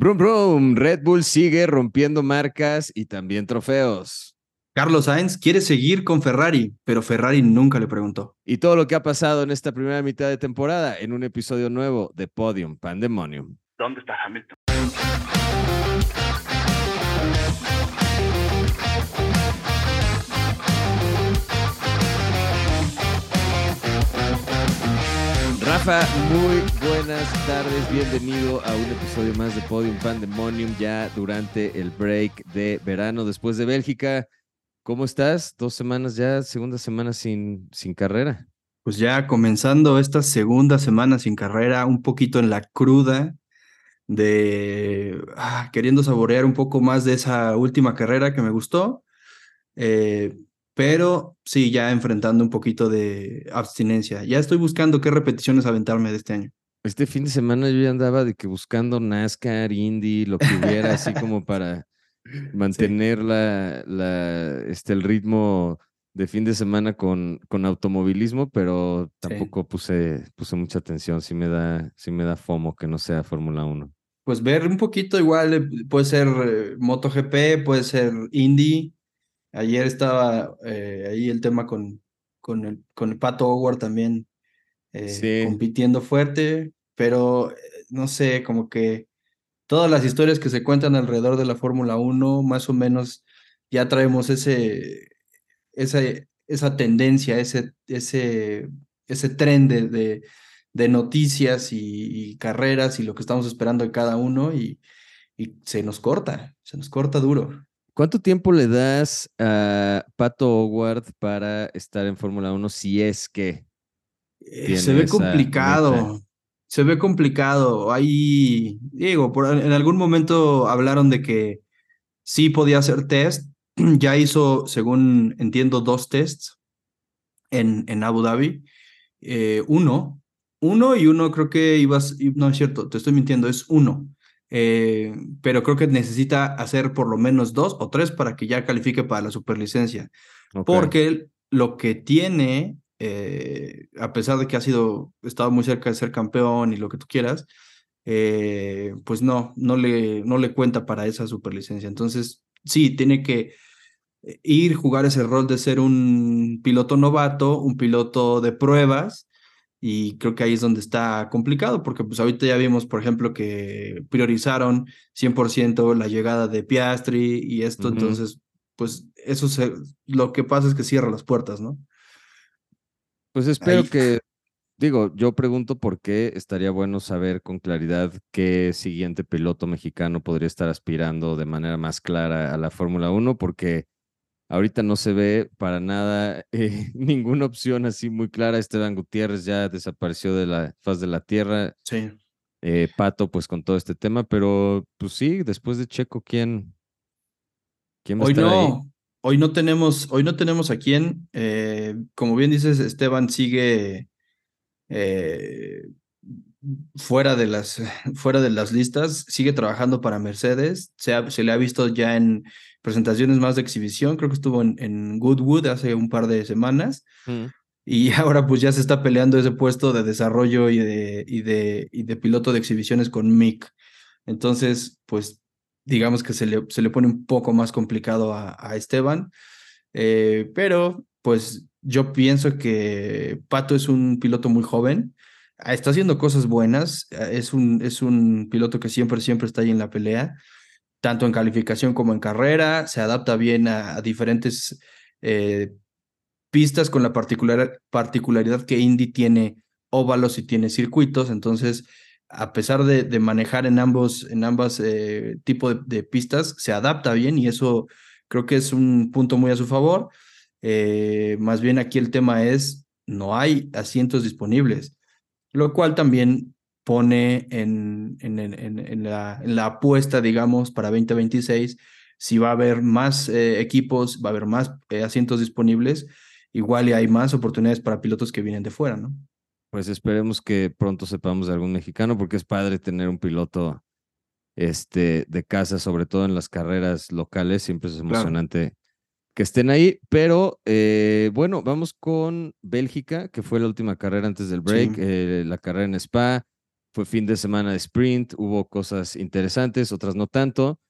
Brum Brum, Red Bull sigue rompiendo marcas y también trofeos. Carlos Sainz quiere seguir con Ferrari, pero Ferrari nunca le preguntó. Y todo lo que ha pasado en esta primera mitad de temporada en un episodio nuevo de Podium Pandemonium. ¿Dónde está Hamilton? Rafa, muy buenas tardes, bienvenido a un episodio más de Podium Pandemonium ya durante el break de verano después de Bélgica. ¿Cómo estás? Dos semanas ya, segunda semana sin, sin carrera. Pues ya comenzando esta segunda semana sin carrera, un poquito en la cruda de ah, queriendo saborear un poco más de esa última carrera que me gustó. Eh, pero sí, ya enfrentando un poquito de abstinencia. Ya estoy buscando qué repeticiones aventarme de este año. Este fin de semana yo ya andaba de que buscando NASCAR, Indy, lo que hubiera, así como para mantener la, la, este, el ritmo de fin de semana con, con automovilismo, pero tampoco puse, puse mucha atención. Sí me da, sí me da FOMO que no sea Fórmula 1. Pues ver un poquito igual, eh, puede ser eh, MotoGP, puede ser Indy, Ayer estaba eh, ahí el tema con, con, el, con el Pato Howard también eh, compitiendo fuerte, pero eh, no sé, como que todas las historias que se cuentan alrededor de la Fórmula 1, más o menos ya traemos ese, esa, esa tendencia, ese, ese, ese tren de, de, noticias y, carreras y lo que estamos esperando de cada uno y, y se nos corta, se nos corta duro. ¿Cuánto tiempo le das a Pato Howard para estar en Fórmula 1 si es que? Eh, se ve complicado. Se ve complicado. Ahí, digo, por, en algún momento hablaron de que sí podía hacer test. Ya hizo, según entiendo, dos tests en, en Abu Dhabi. Eh, uno, uno y uno creo que ibas, no es cierto, te estoy mintiendo, es uno. Eh, pero creo que necesita hacer por lo menos dos o tres para que ya califique para la superlicencia. Porque lo que tiene, eh, a pesar de que ha sido, estado muy cerca de ser campeón y lo que tú quieras, eh, pues no, no le, no le cuenta para esa superlicencia. Entonces, sí, tiene que ir, jugar ese rol de ser un piloto novato, un piloto de pruebas, y creo que ahí es donde está complicado, porque pues ahorita ya vimos, por ejemplo, que priorizaron 100% la llegada de Piastri y esto, entonces, pues eso se, lo que pasa es que cierra las puertas, ¿no? Pues espero que, digo, yo pregunto por qué estaría bueno saber con claridad qué siguiente piloto mexicano podría estar aspirando de manera más clara a la Fórmula 1, porque Ahorita no se ve para nada eh, ninguna opción así muy clara. Esteban Gutiérrez ya desapareció de la faz de la tierra. Sí. Eh, Pato, pues con todo este tema, pero pues sí, después de Checo, ¿quién? ¿Quién va hoy no, hoy no tenemos, hoy no tenemos a quién. Eh, como bien dices, Esteban sigue fuera de las fuera de las listas, sigue trabajando para Mercedes. Se, se le ha visto ya en presentaciones más de exhibición, creo que estuvo en, Goodwood hace un par de semanas. Mm. Y ahora pues ya se está peleando ese puesto de desarrollo y de, y de, y de piloto de exhibiciones con Mick. Entonces, pues digamos que se le, se le pone un poco más complicado a, Esteban. Eh, pero pues yo pienso que Pato es un piloto muy joven, está haciendo cosas buenas, es un, es un piloto que siempre, siempre está ahí en la pelea tanto en calificación como en carrera, se adapta bien a, diferentes eh, pistas con la particular, particularidad que Indy tiene óvalos y tiene circuitos, entonces a pesar de, manejar en ambos en ambas eh, tipos de, pistas, se adapta bien y eso creo que es un punto muy a su favor. Eh, más bien aquí el tema es, no hay asientos disponibles, lo cual también pone en, en, en, la, en, la, apuesta, digamos, para 2026, si va a haber más eh, equipos, va a haber más eh, asientos disponibles, igual y hay más oportunidades para pilotos que vienen de fuera, ¿no? Pues esperemos que pronto sepamos de algún mexicano, porque es padre tener un piloto este, de casa, sobre todo en las carreras locales, siempre es emocionante que estén ahí, pero eh, bueno, vamos con Bélgica, que fue la última carrera antes del break, la carrera en Spa fue fin de semana de sprint, hubo cosas interesantes, otras no tanto.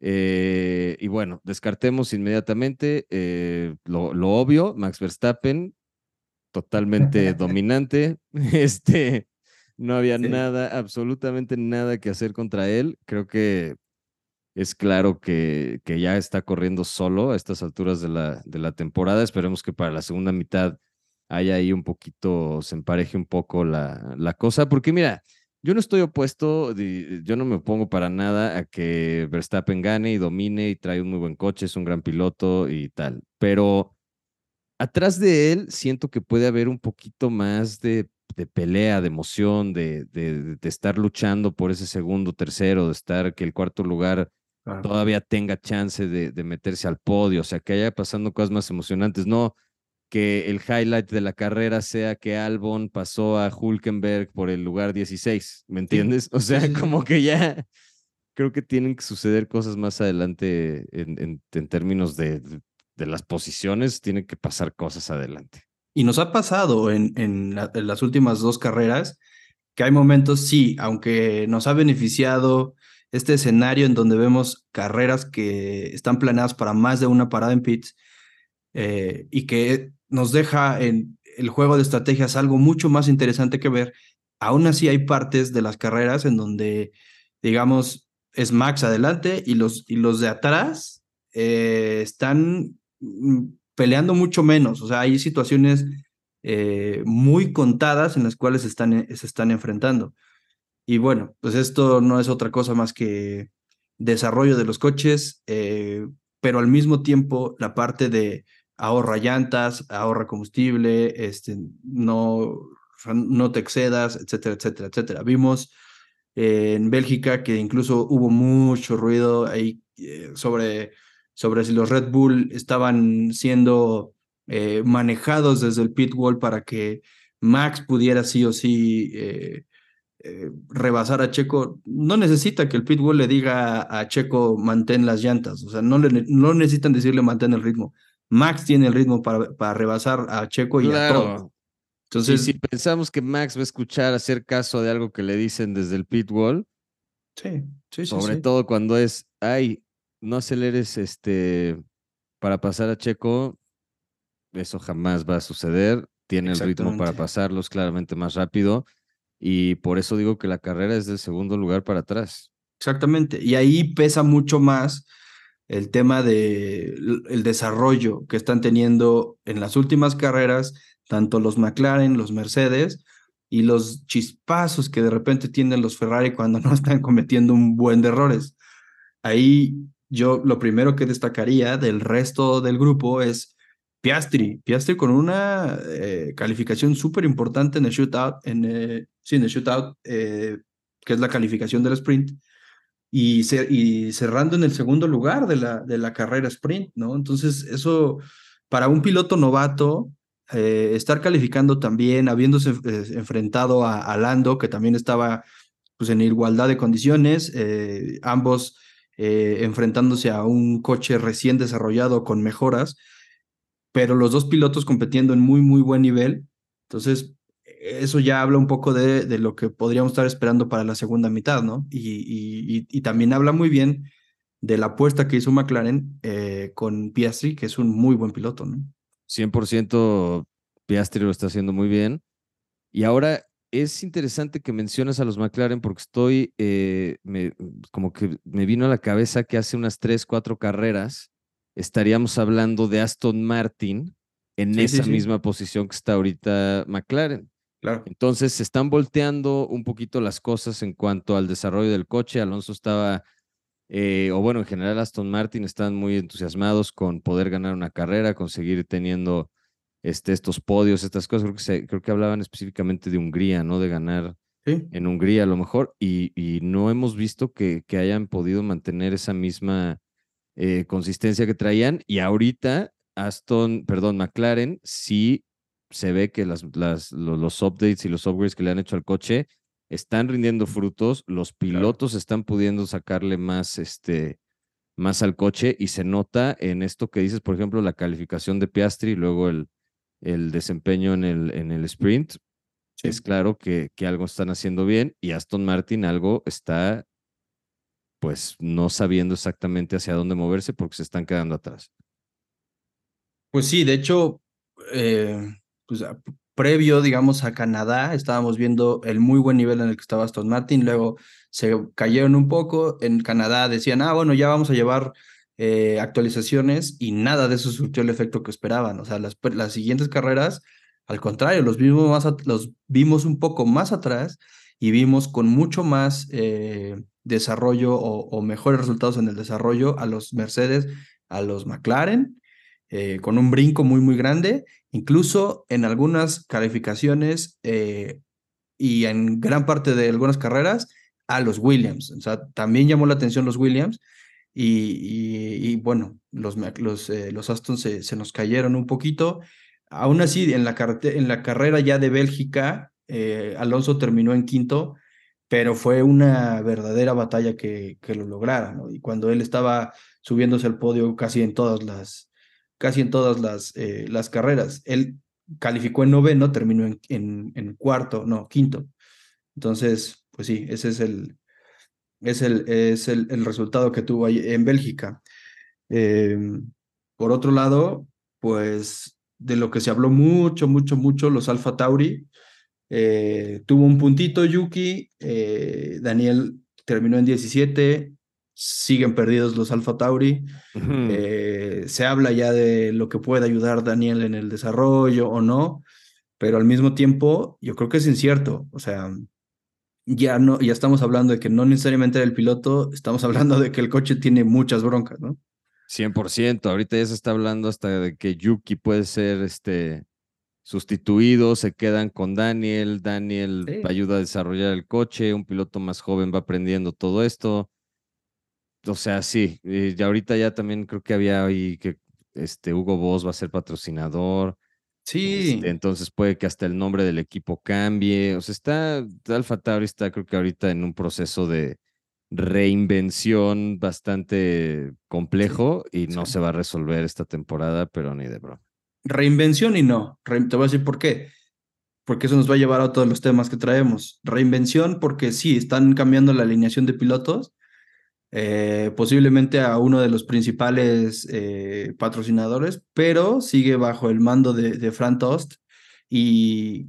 Eh, y bueno, descartemos inmediatamente eh, lo, lo, obvio, Max Verstappen, totalmente dominante. Este, no había nada, absolutamente nada que hacer contra él. Creo que es claro que, que ya está corriendo solo a estas alturas de la, de la temporada. Esperemos que para la segunda mitad haya ahí un poquito, se empareje un poco la, la cosa, porque mira, yo no estoy opuesto, yo no me opongo para nada a que Verstappen gane y domine y trae un muy buen coche, es un gran piloto y tal, pero atrás de él siento que puede haber un poquito más de, de pelea, de emoción, de, de, de, estar luchando por ese segundo, tercero, de estar que el cuarto lugar todavía tenga chance de, meterse al podio, o sea, que haya pasando cosas más emocionantes, no que el highlight de la carrera sea que Albon pasó a Hulkenberg por el lugar 16, ¿me entiendes? O sea, como que ya creo que tienen que suceder cosas más adelante en, en, términos de, de, las posiciones, tienen que pasar cosas adelante. Y nos ha pasado en, en, las últimas dos carreras que hay momentos, sí, aunque nos ha beneficiado este escenario en donde vemos carreras que están planeadas para más de una parada en pits eh, y que nos deja en el juego de estrategias algo mucho más interesante que ver. Aún así hay partes de las carreras en donde, digamos, es Max adelante y los, y los de atrás eh, están mm, peleando mucho menos. O sea, hay situaciones eh, muy contadas en las cuales se están, se están enfrentando. Y bueno, pues esto no es otra cosa más que desarrollo de los coches, eh, pero al mismo tiempo la parte de ahorra llantas, ahorra combustible, este, no, no te excedas, etcétera, etcétera, etcétera. Vimos eh, en Bélgica que incluso hubo mucho ruido ahí eh, sobre, sobre si los Red Bull estaban siendo eh, manejados desde el pit wall para que Max pudiera sí o sí rebasar a Checo, no necesita que el pitbull le diga a Checo mantén las llantas, o sea, no, le, no necesitan decirle mantén el ritmo. Max tiene el ritmo para, para rebasar a Checo y a todo. Entonces, si pensamos que Max va a escuchar, hacer caso de algo que le dicen desde el pit wall, sí, sí, sobre todo cuando es, ay, no aceleres este para pasar a Checo, eso jamás va a suceder. Tiene el ritmo para pasarlos claramente más rápido y por eso digo que la carrera es del segundo lugar para atrás. Exactamente, y ahí pesa mucho más el tema de el desarrollo que están teniendo en las últimas carreras, tanto los McLaren, los Mercedes y los chispazos que de repente tienen los Ferrari cuando no están cometiendo un buen de errores. Ahí yo lo primero que destacaría del resto del grupo es Piastri. Piastri con una eh, calificación súper importante en el shootout, en, sí, en el shootout, eh, que es la calificación del sprint y, cerrando en el segundo lugar de la, de la carrera sprint, ¿no? Entonces, eso para un piloto novato, eh, estar calificando también, habiéndose eh, enfrentado a, Lando, que también estaba pues, en igualdad de condiciones, eh, ambos enfrentándose a un coche recién desarrollado con mejoras, pero los dos pilotos compitiendo en muy, muy buen nivel. Entonces, eso ya habla un poco de, de, lo que podríamos estar esperando para la segunda mitad, ¿no? Y, y, también habla muy bien de la apuesta que hizo McLaren eh, con Piastri, que es un muy buen piloto, ¿no? 100% Piastri lo está haciendo muy bien. Y ahora es interesante que menciones a los McLaren porque estoy, eh, me, como que me vino a la cabeza que hace unas tres, cuatro carreras estaríamos hablando de Aston Martin en esa misma posición que está ahorita McLaren. Entonces se están volteando un poquito las cosas en cuanto al desarrollo del coche. Alonso estaba, eh, o bueno, en general Aston Martin están muy entusiasmados con poder ganar una carrera, conseguir teniendo este, estos podios, estas cosas. Creo que, se, creo que hablaban específicamente de Hungría, ¿no? De ganar en Hungría a lo mejor. Y, y no hemos visto que, que, hayan podido mantener esa misma eh, consistencia que traían. Y ahorita Aston, perdón, McLaren sí se ve que las, las, los, updates y los upgrades que le han hecho al coche están rindiendo frutos, los pilotos están pudiendo sacarle más, este, más al coche y se nota en esto que dices, por ejemplo, la calificación de Piastri y luego el, el desempeño en el, en el sprint. es claro que, que algo están haciendo bien y Aston Martin algo está pues no sabiendo exactamente hacia dónde moverse porque se están quedando atrás. Pues sí, de hecho, eh, pues, previo, digamos, a Canadá, estábamos viendo el muy buen nivel en el que estaba Aston Martin, luego se cayeron un poco, en Canadá decían, ah, bueno, ya vamos a llevar eh, actualizaciones y nada de eso surtió el efecto que esperaban, o sea, las, las siguientes carreras, al contrario, los vimos, más los vimos un poco más atrás y vimos con mucho más eh, desarrollo o, o mejores resultados en el desarrollo a los Mercedes, a los McLaren, eh, con un brinco muy, muy grande, incluso en algunas calificaciones eh, y en gran parte de algunas carreras a los Williams. O sea, también llamó la atención los Williams y, bueno, los, los, eh, los Aston se, se, nos cayeron un poquito. Aún así, en la, en la carrera ya de Bélgica, Alonso terminó en quinto, pero fue una verdadera batalla que, que lo lograra. Y cuando él estaba subiéndose al podio casi en todas las, casi en todas las, eh, las carreras. Él calificó en noveno, terminó en, en, cuarto, no, quinto. Entonces, pues sí, ese es el, es el, es el, el resultado que tuvo ahí en Bélgica. Em, por otro lado, pues de lo que se habló mucho, mucho, mucho, los Alfa Tauri. Eh, tuvo un puntito Yuki, eh, Daniel terminó en 17, siguen perdidos los Alfa Tauri. Eh, se habla ya de lo que puede ayudar Daniel en el desarrollo o no, pero al mismo tiempo yo creo que es incierto. O sea, ya no, ya estamos hablando de que no necesariamente el piloto, estamos hablando de que el coche tiene muchas broncas, ¿no? 100%, ahorita ya se está hablando hasta de que Yuki puede ser este sustituido, se quedan con Daniel, Daniel ayuda a desarrollar el coche, un piloto más joven va aprendiendo todo esto o sea, sí, y ahorita ya también creo que había ahí que este Hugo Boss va a ser patrocinador. Sí. Este, entonces puede que hasta el nombre del equipo cambie. O sea, está, Alfa Tauri está creo que ahorita en un proceso de reinvención bastante complejo y no se va a resolver esta temporada, pero ni de broma. Reinvención y no. te voy a decir por qué. Porque eso nos va a llevar a todos los temas que traemos. Reinvención porque sí, están cambiando la alineación de pilotos, eh, posiblemente a uno de los principales eh, patrocinadores, pero sigue bajo el mando de, de Fran Tost y,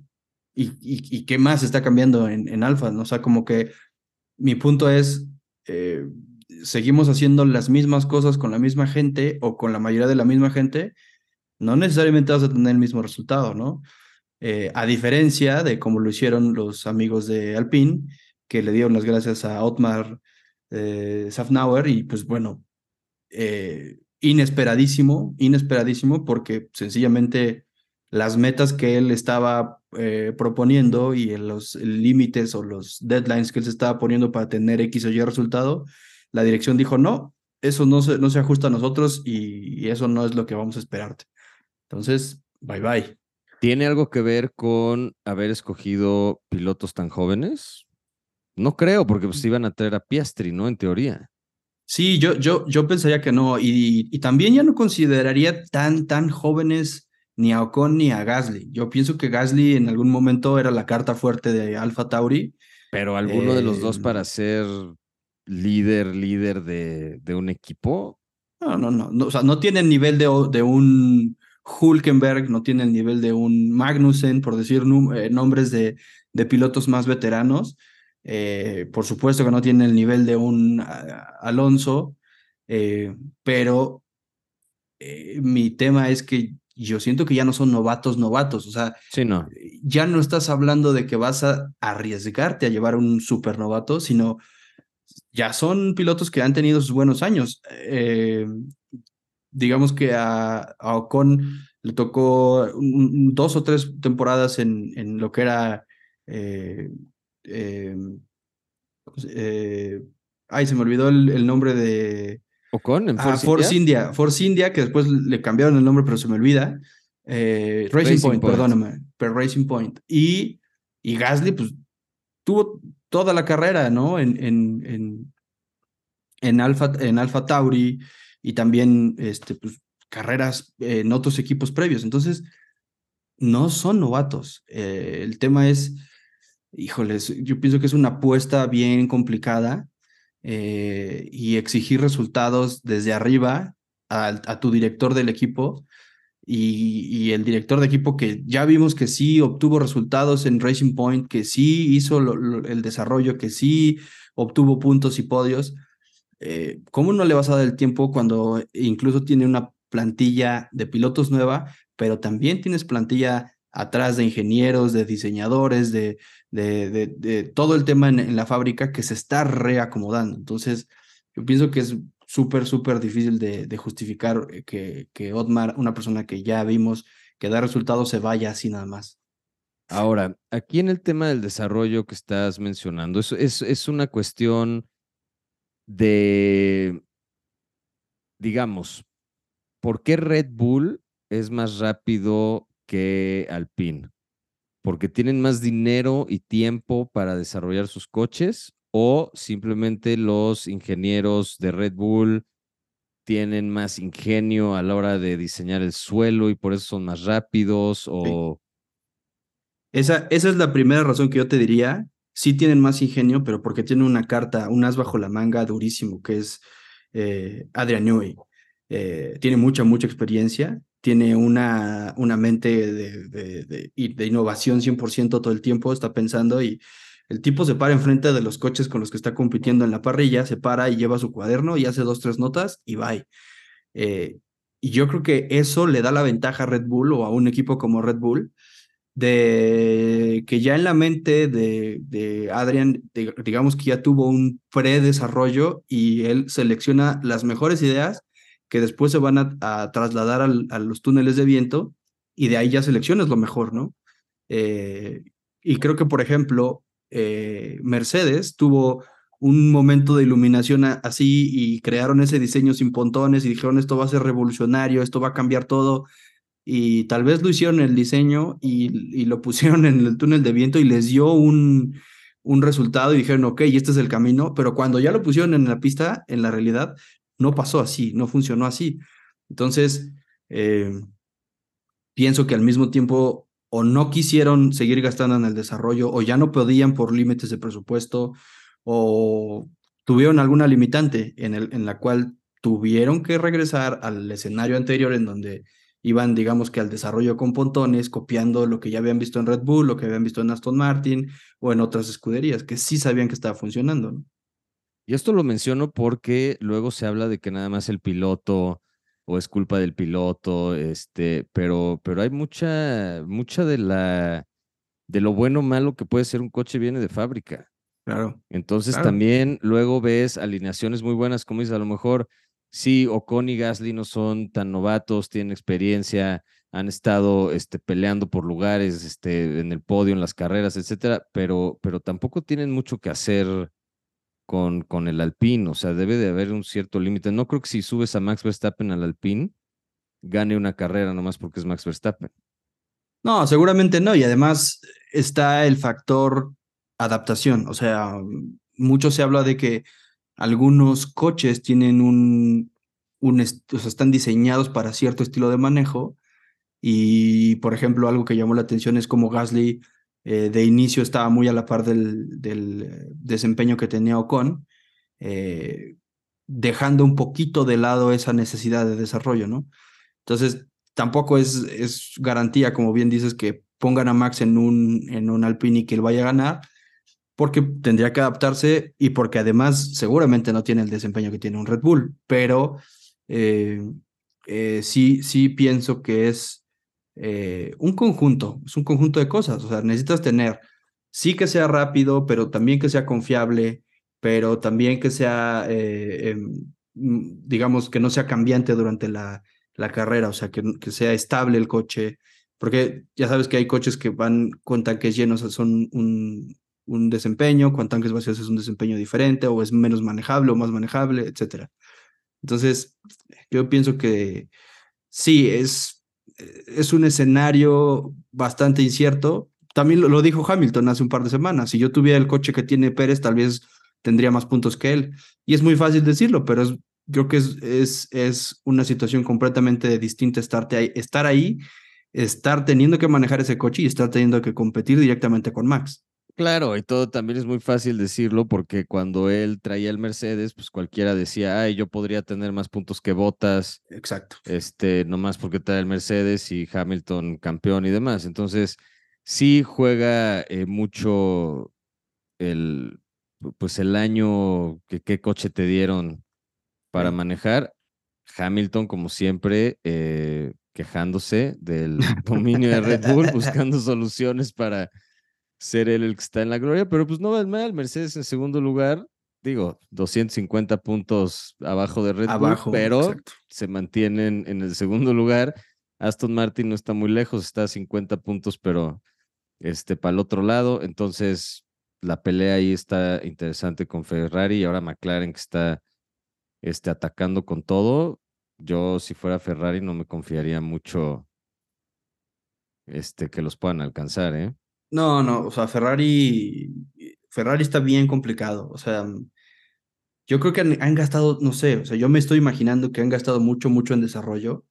y, qué más está cambiando en, en Alfa, ¿no? O sea, como que mi punto es, eh, seguimos haciendo las mismas cosas con la misma gente o con la mayoría de la misma gente, no necesariamente vas a tener el mismo resultado, ¿no? a diferencia de como lo hicieron los amigos de Alpine, que le dieron las gracias a Otmar eh, Safnauer y pues bueno, eh, inesperadísimo, inesperadísimo porque sencillamente las metas que él estaba eh, proponiendo y los límites o los deadlines que él se estaba poniendo para tener X o Y resultado, la dirección dijo, no, eso no se, no se ajusta a nosotros y, eso no es lo que vamos a esperarte. Entonces, bye bye. ¿Tiene algo que ver con haber escogido pilotos tan jóvenes? No creo, porque pues iban a traer a Piastri, ¿no? En teoría. Sí, yo, yo, yo pensaría que no. Y, y también ya no consideraría tan, tan jóvenes ni a Ocon ni a Gasly. Yo pienso que Gasly en algún momento era la carta fuerte de Alfa Tauri. Pero alguno de los dos em, para ser líder, líder de, de un equipo. No, no, no, O sea, no tiene el nivel de, de un Hulkenberg, no tiene el nivel de un Magnussen, por decir eh, nombres de, de pilotos más veteranos. Eh, por supuesto que no tiene el nivel de un Alonso, eh, pero eh, mi tema es que yo siento que ya no son novatos, novatos. O sea, no. ya no estás hablando de que vas a arriesgarte a llevar un supernovato, sino ya son pilotos que han tenido sus buenos años. digamos que a, Ocon le tocó dos o tres temporadas en, en lo que era eh, eh, ay, se me olvidó el, nombre de. Ocon, en Force, India? Force India, que después le cambiaron el nombre, pero se me olvida. Eh, Racing, Point, perdóname, pero Racing Point. Y, y Gasly, pues, tuvo toda la carrera, ¿no? En, en, en, en, Alfa, en Alfa Tauri y también, este, pues, carreras en otros equipos previos. Entonces, no son novatos. Eh, el tema es, híjoles, yo pienso que es una apuesta bien complicada eh, y exigir resultados desde arriba a, tu director del equipo y, el director de equipo que ya vimos que sí obtuvo resultados en Racing Point, que sí hizo el desarrollo, que sí obtuvo puntos y podios. Eh, ¿Cómo no le vas a dar el tiempo cuando incluso tiene una plantilla de pilotos nueva, pero también tienes plantilla atrás de ingenieros, de diseñadores, de, de, de, todo el tema en, la fábrica que se está reacomodando. Entonces, yo pienso que es súper, súper difícil de, justificar eh, que, que Otmar, una persona que ya vimos que da resultados, se vaya así nada más. Ahora, aquí en el tema del desarrollo que estás mencionando, es, es, es una cuestión de, digamos, ¿por qué Red Bull es más rápido que Alpine? ¿Porque tienen más dinero y tiempo para desarrollar sus coches? ¿O simplemente los ingenieros de Red Bull tienen más ingenio a la hora de diseñar el suelo y por eso son más rápidos? O... Esa, esa es la primera razón que yo te diría. Sí tienen más ingenio, pero porque tienen una carta, un as bajo la manga durísimo, que es eh, Adrian Newey. Eh, tiene mucha, mucha experiencia, tiene una, una mente de, de, de, innovación 100% todo el tiempo, está pensando y el tipo se para enfrente de los coches con los que está compitiendo en la parrilla, se para y lleva su cuaderno y hace dos, tres notas y va. Eh, y yo creo que eso le da la ventaja a Red Bull o a un equipo como Red Bull de que ya en la mente de, de Adrian, digamos que ya tuvo un predesarrollo y él selecciona las mejores ideas que después se van a, trasladar a los túneles de viento y de ahí ya seleccionas lo mejor, ¿no? Eh, y creo que, por ejemplo, eh, Mercedes tuvo un momento de iluminación así y crearon ese diseño sin pontones y dijeron esto va a ser revolucionario, esto va a cambiar todo. Y tal vez lo hicieron el diseño y, y lo pusieron en el túnel de viento y les dio un, un resultado y dijeron, ok, este es el camino, pero cuando ya lo pusieron en la pista, en la realidad, no pasó así, no funcionó así. Entonces, eh, pienso que al mismo tiempo o no quisieron seguir gastando en el desarrollo o ya no podían por límites de presupuesto o tuvieron alguna limitante en, en la cual tuvieron que regresar al escenario anterior en donde iban, digamos que al desarrollo con pontones, copiando lo que ya habían visto en Red Bull, lo que habían visto en Aston Martin o en otras escuderías, que sí sabían que estaba funcionando. ¿no? Y esto lo menciono porque luego se habla de que nada más el piloto o es culpa del piloto, este, pero, pero hay mucha, mucha de la de lo bueno o malo que puede ser un coche viene de fábrica. Claro. Entonces también luego ves alineaciones muy buenas, como dices, a lo mejor sí, Ocon y Gasly no son tan novatos, tienen experiencia, han estado este, peleando por lugares este, en el podio, en las carreras, etcétera, pero, pero tampoco tienen mucho que hacer con, con el Alpine, o sea, debe de haber un cierto límite. No creo que si subes a Max Verstappen al Alpine, gane una carrera nomás porque es Max Verstappen. No, seguramente no, y además está el factor adaptación, o sea, mucho se habla de que algunos coches tienen un, un o sea, están diseñados para cierto estilo de manejo y, por ejemplo, algo que llamó la atención es como Gasly eh, de inicio estaba muy a la par del, del desempeño que tenía Ocon, eh, dejando un poquito de lado esa necesidad de desarrollo, ¿no? Entonces, tampoco es, garantía, como bien dices, que pongan a Max en un, en un Alpine y que él vaya a ganar, porque tendría que adaptarse y porque además seguramente no tiene el desempeño que tiene un Red Bull, pero eh, sí, sí pienso que es eh, un conjunto, es un conjunto de cosas, o sea, necesitas tener, sí que sea rápido, pero también que sea confiable, pero también que sea, eh, em, mm, digamos, que no sea cambiante durante la, la carrera, o sea, que, que, sea estable el coche, porque ya sabes que hay coches que van con tanques llenos, son un, un desempeño, con tanques vacíos es un desempeño diferente, o es menos manejable o más manejable, etc. Entonces, yo pienso que sí, es es un escenario bastante incierto. También lo, dijo Hamilton hace un par de semanas. Si yo tuviera el coche que tiene Pérez, tal vez tendría más puntos que él. Y es muy fácil decirlo, pero creo que es, es, es una situación completamente distinta estar ahí estar teniendo que manejar ese coche y estar teniendo que competir directamente con Max. Claro, y todo también es muy fácil decirlo porque cuando él traía el Mercedes, pues cualquiera decía, ay, yo podría tener más puntos que Botas. Exacto. Este, nomás porque trae el Mercedes y Hamilton campeón y demás. Entonces, sí juega eh, mucho el, pues el año que qué coche te dieron para manejar. Hamilton, como siempre, eh, quejándose del dominio de Red Bull, buscando soluciones para ser él el que está en la gloria, pero pues no va mal, Mercedes en segundo lugar, digo, 250 puntos abajo de Red Bull, pero se mantienen en el segundo lugar. Aston Martin no está muy lejos, está a 50 puntos, pero este, para el otro lado. Entonces, la pelea ahí está interesante con Ferrari y ahora McLaren que está este, atacando con todo. Yo, si fuera Ferrari, no me confiaría mucho este, que los puedan alcanzar, ¿eh? No, no, o sea, Ferrari, Ferrari está bien complicado. O sea, yo creo que han, gastado, no sé, o sea, yo me estoy imaginando que han gastado mucho, mucho en desarrollo,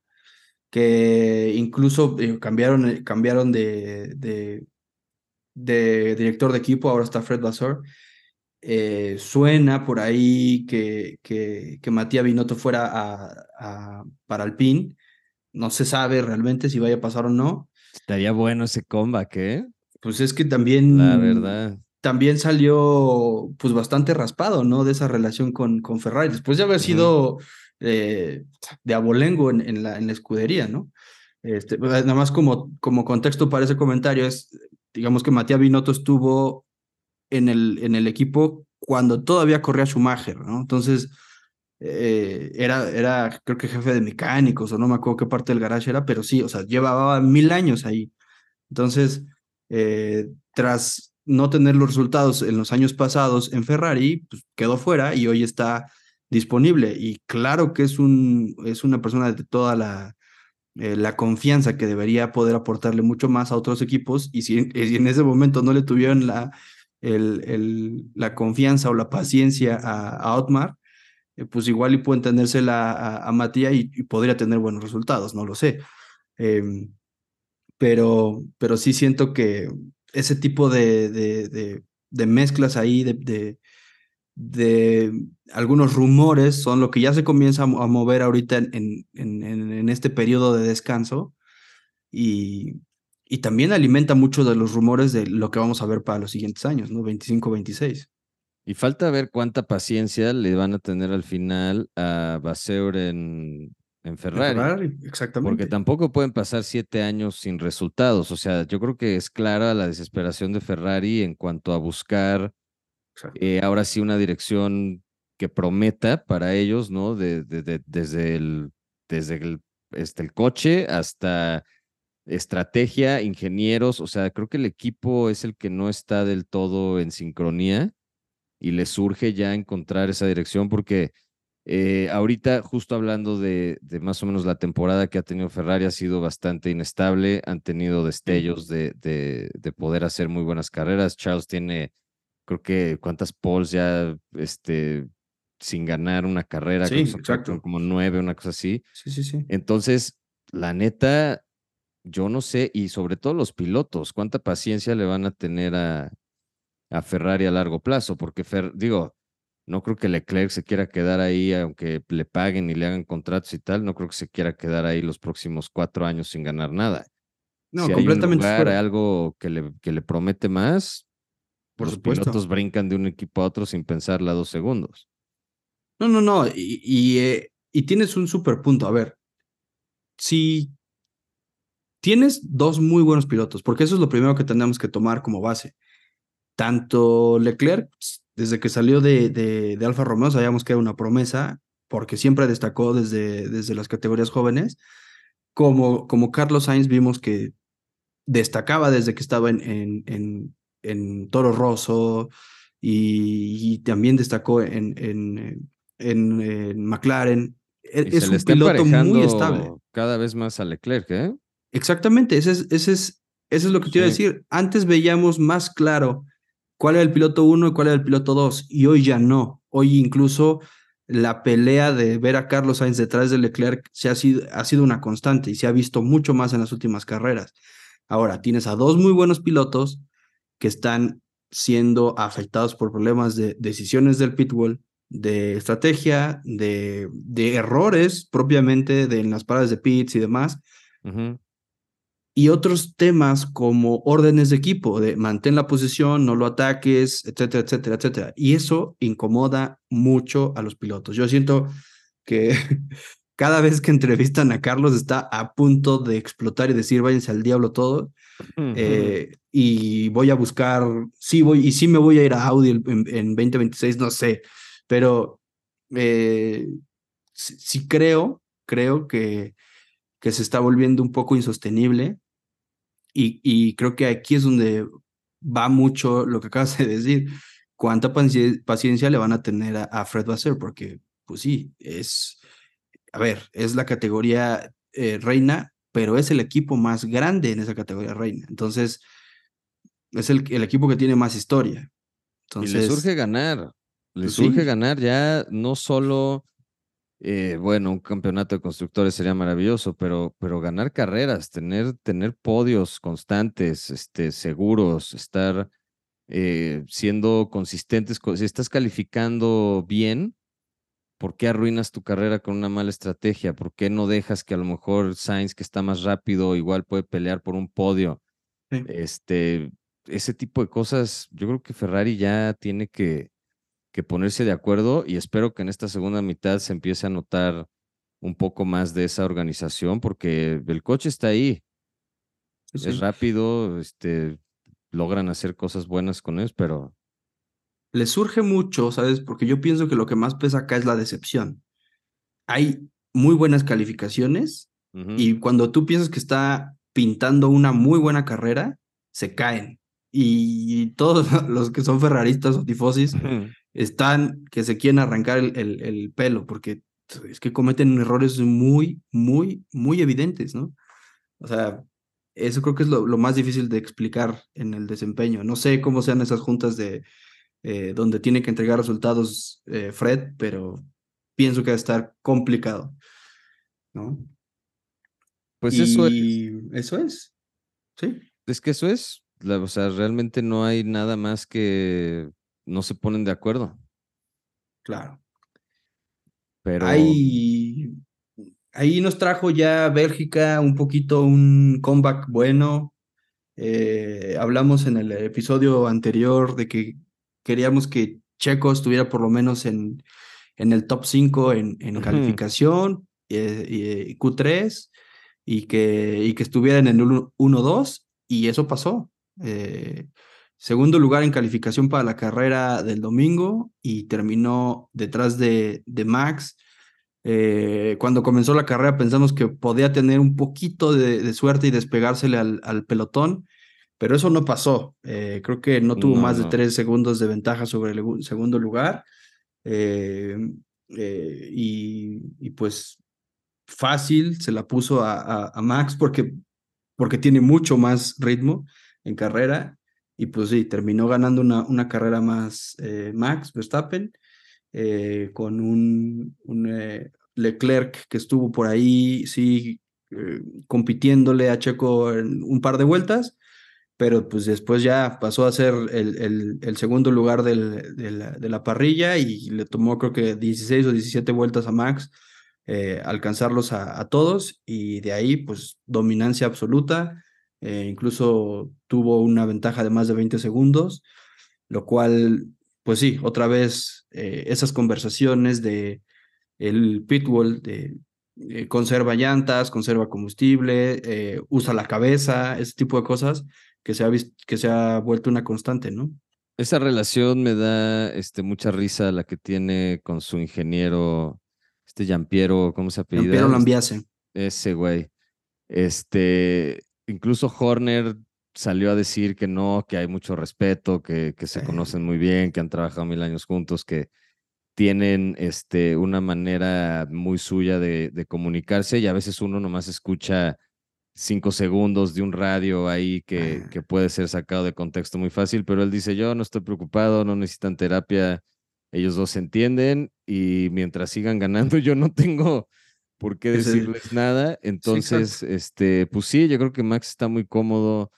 que incluso eh, cambiaron, eh, cambiaron de, de, director de equipo, ahora está Fred Vassor. Eh, suena por ahí que, que, que Matías Binotto fuera a, a, para Alpine. No se sabe realmente si vaya a pasar o no. Estaría bueno ese comeback, ¿eh? Pues es que también. La verdad. También salió, pues, bastante raspado, ¿no? De esa relación con, con Ferrari. Después de haber sido eh, de abolengo en, en, la, en la escudería, ¿no? Este, pues, nada más como, como contexto para ese comentario es, digamos que Matías Binotto estuvo en el, en el equipo cuando todavía corría Schumacher, ¿no? Entonces, eh, era, era, creo que jefe de mecánicos, o no me acuerdo qué parte del garage era, pero sí, o sea, llevaba mil años ahí. Entonces, eh, tras no tener los resultados en los años pasados en Ferrari, pues quedó fuera y hoy está disponible. Y claro que es, un, es una persona de toda la, eh, la confianza que debería poder aportarle mucho más a otros equipos. Y si, en ese momento no le tuvieron la, el, el, la confianza o la paciencia a, a Otmar, eh, pues igual y puede entenderse a, a Matías y, y, podría tener buenos resultados, no lo sé. Eh, pero, pero sí siento que ese tipo de, de, de, mezclas ahí, de, de, algunos rumores, son lo que ya se comienza a mover ahorita en, en, este periodo de descanso y, y también alimenta mucho de los rumores de lo que vamos a ver para los siguientes años, ¿no? 25, 26. Y falta ver cuánta paciencia le van a tener al final a Baseur en, en Ferrari. exactamente. Porque tampoco pueden pasar siete años sin resultados. O sea, yo creo que es clara la desesperación de Ferrari en cuanto a buscar eh, ahora sí una dirección que prometa para ellos, ¿no? De, de, desde el, desde el, este, el coche hasta estrategia, ingenieros. O sea, creo que el equipo es el que no está del todo en sincronía y le surge ya encontrar esa dirección porque eh, ahorita, justo hablando de, de, más o menos la temporada que ha tenido Ferrari, ha sido bastante inestable. Han tenido destellos de, de, de poder hacer muy buenas carreras. Charles tiene, creo que, ¿cuántas poles ya este, sin ganar una carrera? Sí, exacto. Como nueve, una cosa así. Sí, sí, sí. Entonces, la neta, yo no sé, y sobre todo los pilotos, ¿cuánta paciencia le van a tener a, a Ferrari a largo plazo? Porque, Fer, digo, no creo que Leclerc se quiera quedar ahí, aunque le paguen y le hagan contratos y tal. No creo que se quiera quedar ahí los próximos cuatro años sin ganar nada. No, completamente. Hay algo que le, que le promete más, por los supuesto. pilotos brincan de un equipo a otro sin pensarla dos segundos. No, no, no. Y, y, eh, y tienes un super punto. A ver, si tienes dos muy buenos pilotos, porque eso es lo primero que tenemos que tomar como base. Tanto Leclerc desde que salió de, de, Alfa Romeo sabíamos que era una promesa, porque siempre destacó desde, desde las categorías jóvenes. Como, como Carlos Sainz vimos que destacaba desde que estaba en, en, en, en Toro Rosso y, también destacó en, en, en, McLaren. E, es un piloto muy estable. Cada vez más a Leclerc, ¿eh? Exactamente, ese es, ese es, eso es lo que quiero decir. Antes veíamos más claro cuál era el piloto 1 y cuál era el piloto 2, y hoy ya no. Hoy incluso la pelea de ver a Carlos Sainz detrás de Leclerc se ha, sido, ha sido una constante y se ha visto mucho más en las últimas carreras. Ahora, tienes a dos muy buenos pilotos que están siendo afectados por problemas de decisiones del pitbull, de estrategia, de, de errores propiamente de, en las paradas de pits y demás. Y otros temas como órdenes de equipo, de mantén la posición, no lo ataques, etcétera, etcétera, etcétera. Y eso incomoda mucho a los pilotos. Yo siento que cada vez que entrevistan a Carlos está a punto de explotar y decir váyanse al diablo todo. Eh, y voy a buscar, sí voy, y sí me voy a ir a Audi en, en 2026, no sé, pero eh, sí, creo, creo que, que se está volviendo un poco insostenible y, y creo que aquí es donde va mucho lo que acabas de decir. ¿Cuánta paciencia le van a tener a, Fred Basser? Porque, pues sí, es, a ver, es la categoría eh, reina, pero es el equipo más grande en esa categoría reina. Entonces, es el, el equipo que tiene más historia. Entonces, y le surge ganar. Le pues surge ganar ya no solo, eh, bueno, un campeonato de constructores sería maravilloso, pero, pero ganar carreras, tener, tener podios constantes, este, seguros, estar eh, siendo consistentes. Si estás calificando bien, ¿por qué arruinas tu carrera con una mala estrategia? ¿Por qué no dejas que a lo mejor Sainz, que está más rápido, igual puede pelear por un podio? Este, ese tipo de cosas, yo creo que Ferrari ya tiene que, que ponerse de acuerdo y espero que en esta segunda mitad se empiece a notar un poco más de esa organización porque el coche está ahí. Es rápido, este, logran hacer cosas buenas con él, pero... Le surge mucho, ¿sabes? Porque yo pienso que lo que más pesa acá es la decepción. Hay muy buenas calificaciones y cuando tú piensas que está pintando una muy buena carrera, se caen. Y todos los que son ferraristas o tifosis están que se quieren arrancar el, el, pelo porque es que cometen errores muy, muy, muy evidentes, ¿no? O sea, eso creo que es lo, lo, más difícil de explicar en el desempeño. No sé cómo sean esas juntas de eh, donde tiene que entregar resultados eh, Fred, pero pienso que va a estar complicado, ¿no? Pues eso es. Eso es, sí. Es que eso es, o sea, realmente no hay nada más que no se ponen de acuerdo. Claro. Pero. Ahí, ahí nos trajo ya Bélgica un poquito un comeback bueno. Eh, hablamos en el episodio anterior de que queríamos que Checo estuviera por lo menos en, en el top 5 en, en calificación, eh, Q3, y que, y que estuviera en el 1-2, y eso pasó. Eh, segundo lugar en calificación para la carrera del domingo y terminó detrás de, de Max. Eh, cuando comenzó la carrera pensamos que podía tener un poquito de, suerte y despegársele al, al, pelotón, pero eso no pasó. Eh, creo que no tuvo más de tres segundos de ventaja sobre el segundo lugar. Eh, y, y, pues fácil se la puso a, a, Max porque, porque tiene mucho más ritmo en carrera y pues sí, terminó ganando una, una carrera más eh, Max Verstappen, eh, con un, un eh, Leclerc que estuvo por ahí, sí, compitiéndole a Checo en un par de vueltas, pero pues después ya pasó a ser el, el, el segundo lugar del, de, la, parrilla y le tomó creo que 16 o 17 vueltas a Max alcanzarlos a, a todos y de ahí pues dominancia absoluta eh, incluso tuvo una ventaja de más de 20 segundos, lo cual, pues sí, otra vez eh, esas conversaciones de el pitbull de eh, conserva llantas, conserva combustible, usa la cabeza, ese tipo de cosas que se ha que se ha vuelto una constante, ¿no? Esa relación me da este, mucha risa la que tiene con su ingeniero, este Giampiero, ¿cómo se apellida? Giampiero Lambiase. Ese güey. Este, incluso Horner salió a decir que no, que hay mucho respeto, que, que se conocen muy bien, que han trabajado mil años juntos, que tienen este, una manera muy suya de, de comunicarse y a veces uno nomás escucha cinco segundos de un radio ahí que, que, puede ser sacado de contexto muy fácil, pero él dice, yo no estoy preocupado, no necesitan terapia, ellos dos se entienden y mientras sigan ganando yo no tengo por qué decirles nada. Entonces, este, pues sí, yo creo que Max está muy cómodo.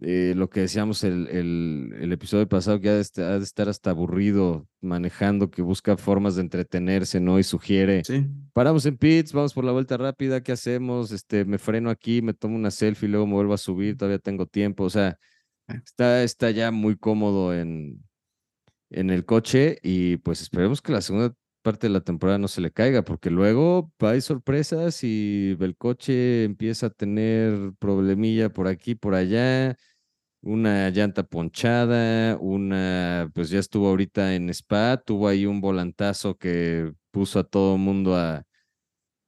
Eh, lo que decíamos el, el, episodio pasado, que ha de, estar, hasta aburrido manejando, que busca formas de entretenerse, ¿no? Y sugiere, paramos en pits, vamos por la vuelta rápida, ¿qué hacemos? Este, me freno aquí, me tomo una selfie, luego me vuelvo a subir, todavía tengo tiempo, o sea, ah. está, está ya muy cómodo en, en el coche y pues esperemos que la segunda parte de la temporada no se le caiga, porque luego hay sorpresas y el coche empieza a tener problemilla por aquí, por allá, una llanta ponchada, una, pues ya estuvo ahorita en Spa, tuvo ahí un volantazo que puso a todo mundo a,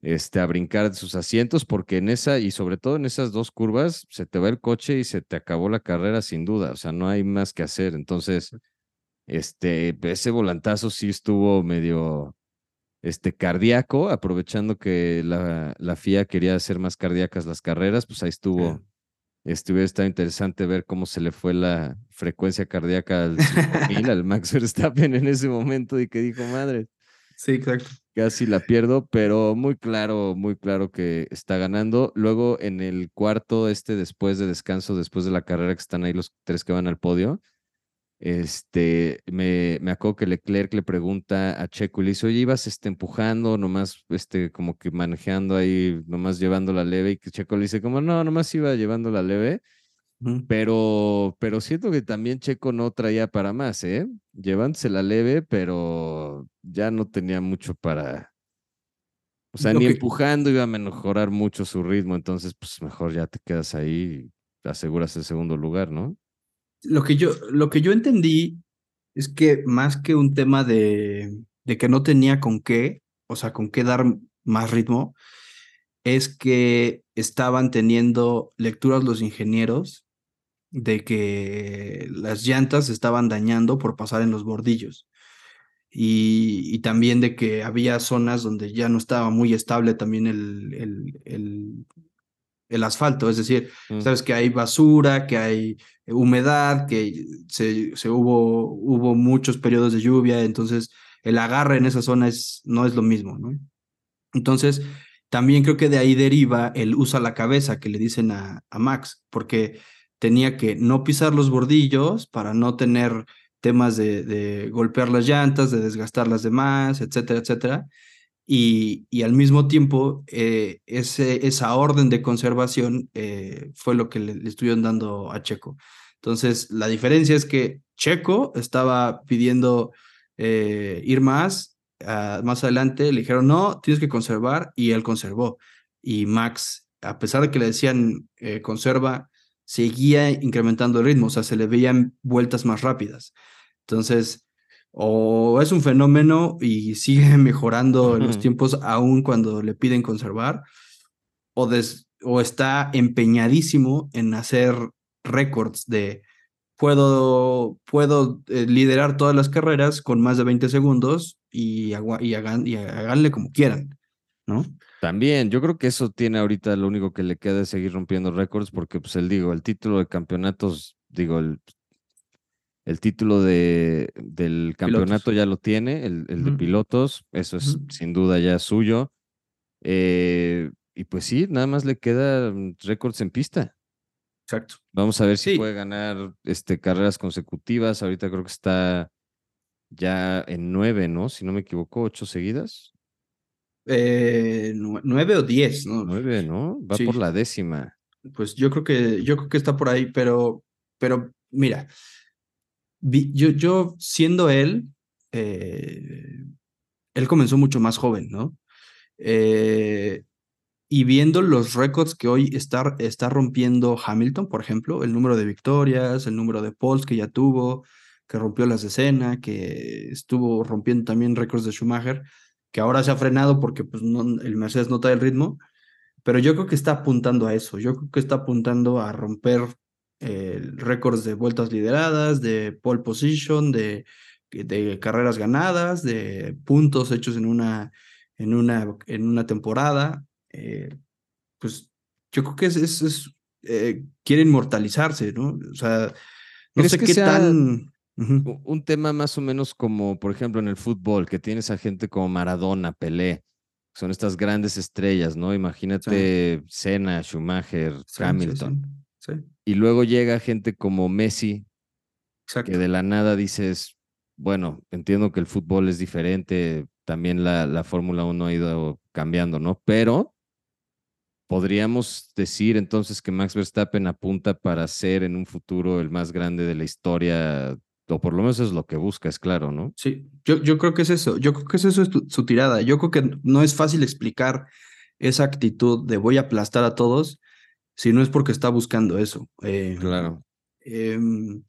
este, a brincar de sus asientos, porque en esa, y sobre todo en esas dos curvas, se te va el coche y se te acabó la carrera sin duda, o sea, no hay más que hacer, entonces este, ese volantazo sí estuvo medio este, cardíaco, aprovechando que la, la FIA quería hacer más cardíacas las carreras, pues ahí estuvo. Estuvo está interesante ver cómo se le fue la frecuencia cardíaca al 5000, al Max Verstappen en ese momento y que dijo, madre. Sí, exacto. Casi la pierdo, pero muy claro, muy claro que está ganando. Luego en el cuarto, este después de descanso, después de la carrera que están ahí los tres que van al podio, este, me, me acuerdo que Leclerc le pregunta a Checo y le dice, oye, ibas este, empujando, nomás, este, como que manejando ahí, nomás llevando la leve, y que Checo le dice, como, no, nomás iba llevando la leve, pero, pero siento que también Checo no traía para más, ¿eh? Llevándose la leve, pero ya no tenía mucho para, o sea, ni empujando iba a mejorar mucho su ritmo, entonces, pues mejor ya te quedas ahí y aseguras el segundo lugar, ¿no? Lo que yo, lo que yo entendí es que más que un tema de, de que no tenía con qué, o sea, con qué dar más ritmo, es que estaban teniendo lecturas los ingenieros de que las llantas estaban dañando por pasar en los bordillos. Y, y, también de que había zonas donde ya no estaba muy estable también el, el, el, el asfalto, es decir, mm. sabes que hay basura, que hay humedad, que se, se, hubo, hubo muchos periodos de lluvia, entonces el agarre en esa zona es, no es lo mismo, ¿no? Entonces, también creo que de ahí deriva el usa la cabeza que le dicen a, a Max, porque tenía que no pisar los bordillos para no tener temas de, de golpear las llantas, de desgastar las demás, etcétera, etcétera y, y al mismo tiempo eh, ese, esa orden de conservación eh, fue lo que le, estuvieron dando a Checo. Entonces, la diferencia es que Checo estaba pidiendo eh, ir más, ah, más adelante le dijeron, no, tienes que conservar, y él conservó. Y Max, a pesar de que le decían conserva, seguía incrementando el ritmo, o sea, se le veían vueltas más rápidas. Entonces, o es un fenómeno y sigue mejorando en los tiempos aún cuando le piden conservar, o, o está empeñadísimo en hacer récords de puedo, puedo eh, liderar todas las carreras con más de 20 segundos y, y, hagan, y háganle como quieran, ¿no? También, yo creo que eso tiene ahorita lo único que le queda es seguir rompiendo récords, porque pues él digo, el título de campeonatos, digo, el el título de, del campeonato ya lo tiene, el, el de pilotos, eso es sin duda ya suyo. Eh, y pues sí, nada más le queda récords en pista. Exacto. Vamos a ver si puede ganar este, carreras consecutivas. Ahorita creo que está ya en nueve, ¿no? Si no me equivoco, ocho seguidas. Eh, nueve o diez, ¿no? Nueve, ¿no? Va por la décima. Pues yo creo que, yo creo que está por ahí, pero, pero mira, yo, yo siendo él, eh, él comenzó mucho más joven, ¿no? Eh, y viendo los récords que hoy está, está rompiendo Hamilton, por ejemplo, el número de victorias, el número de poles que ya tuvo, que rompió las escenas, que estuvo rompiendo también récords de Schumacher, que ahora se ha frenado porque pues, no, el Mercedes no trae el ritmo, pero yo creo que está apuntando a eso, yo creo que está apuntando a romper eh, récords de vueltas lideradas, de pole position, de, de carreras ganadas, de puntos hechos en una, en una, en una temporada. Eh, pues yo creo que es, es, eh, quiere inmortalizarse, ¿no? O sea, no sé qué tan... Un tema más o menos como, por ejemplo, en el fútbol, que tienes a gente como Maradona, Pelé, son estas grandes estrellas, ¿no? Imagínate Senna, Schumacher, Hamilton. Y luego llega gente como Messi, que de la nada dices, bueno, entiendo que el fútbol es diferente, también la, la Fórmula 1 ha ido cambiando, ¿no? Pero podríamos decir entonces que Max Verstappen apunta para ser en un futuro el más grande de la historia o por lo menos es lo que busca, es claro, ¿no? Sí, yo, yo creo que es eso, yo creo que es eso es su tirada, yo creo que no es fácil explicar esa actitud de voy a aplastar a todos si no es porque está buscando eso. Em, claro. Em,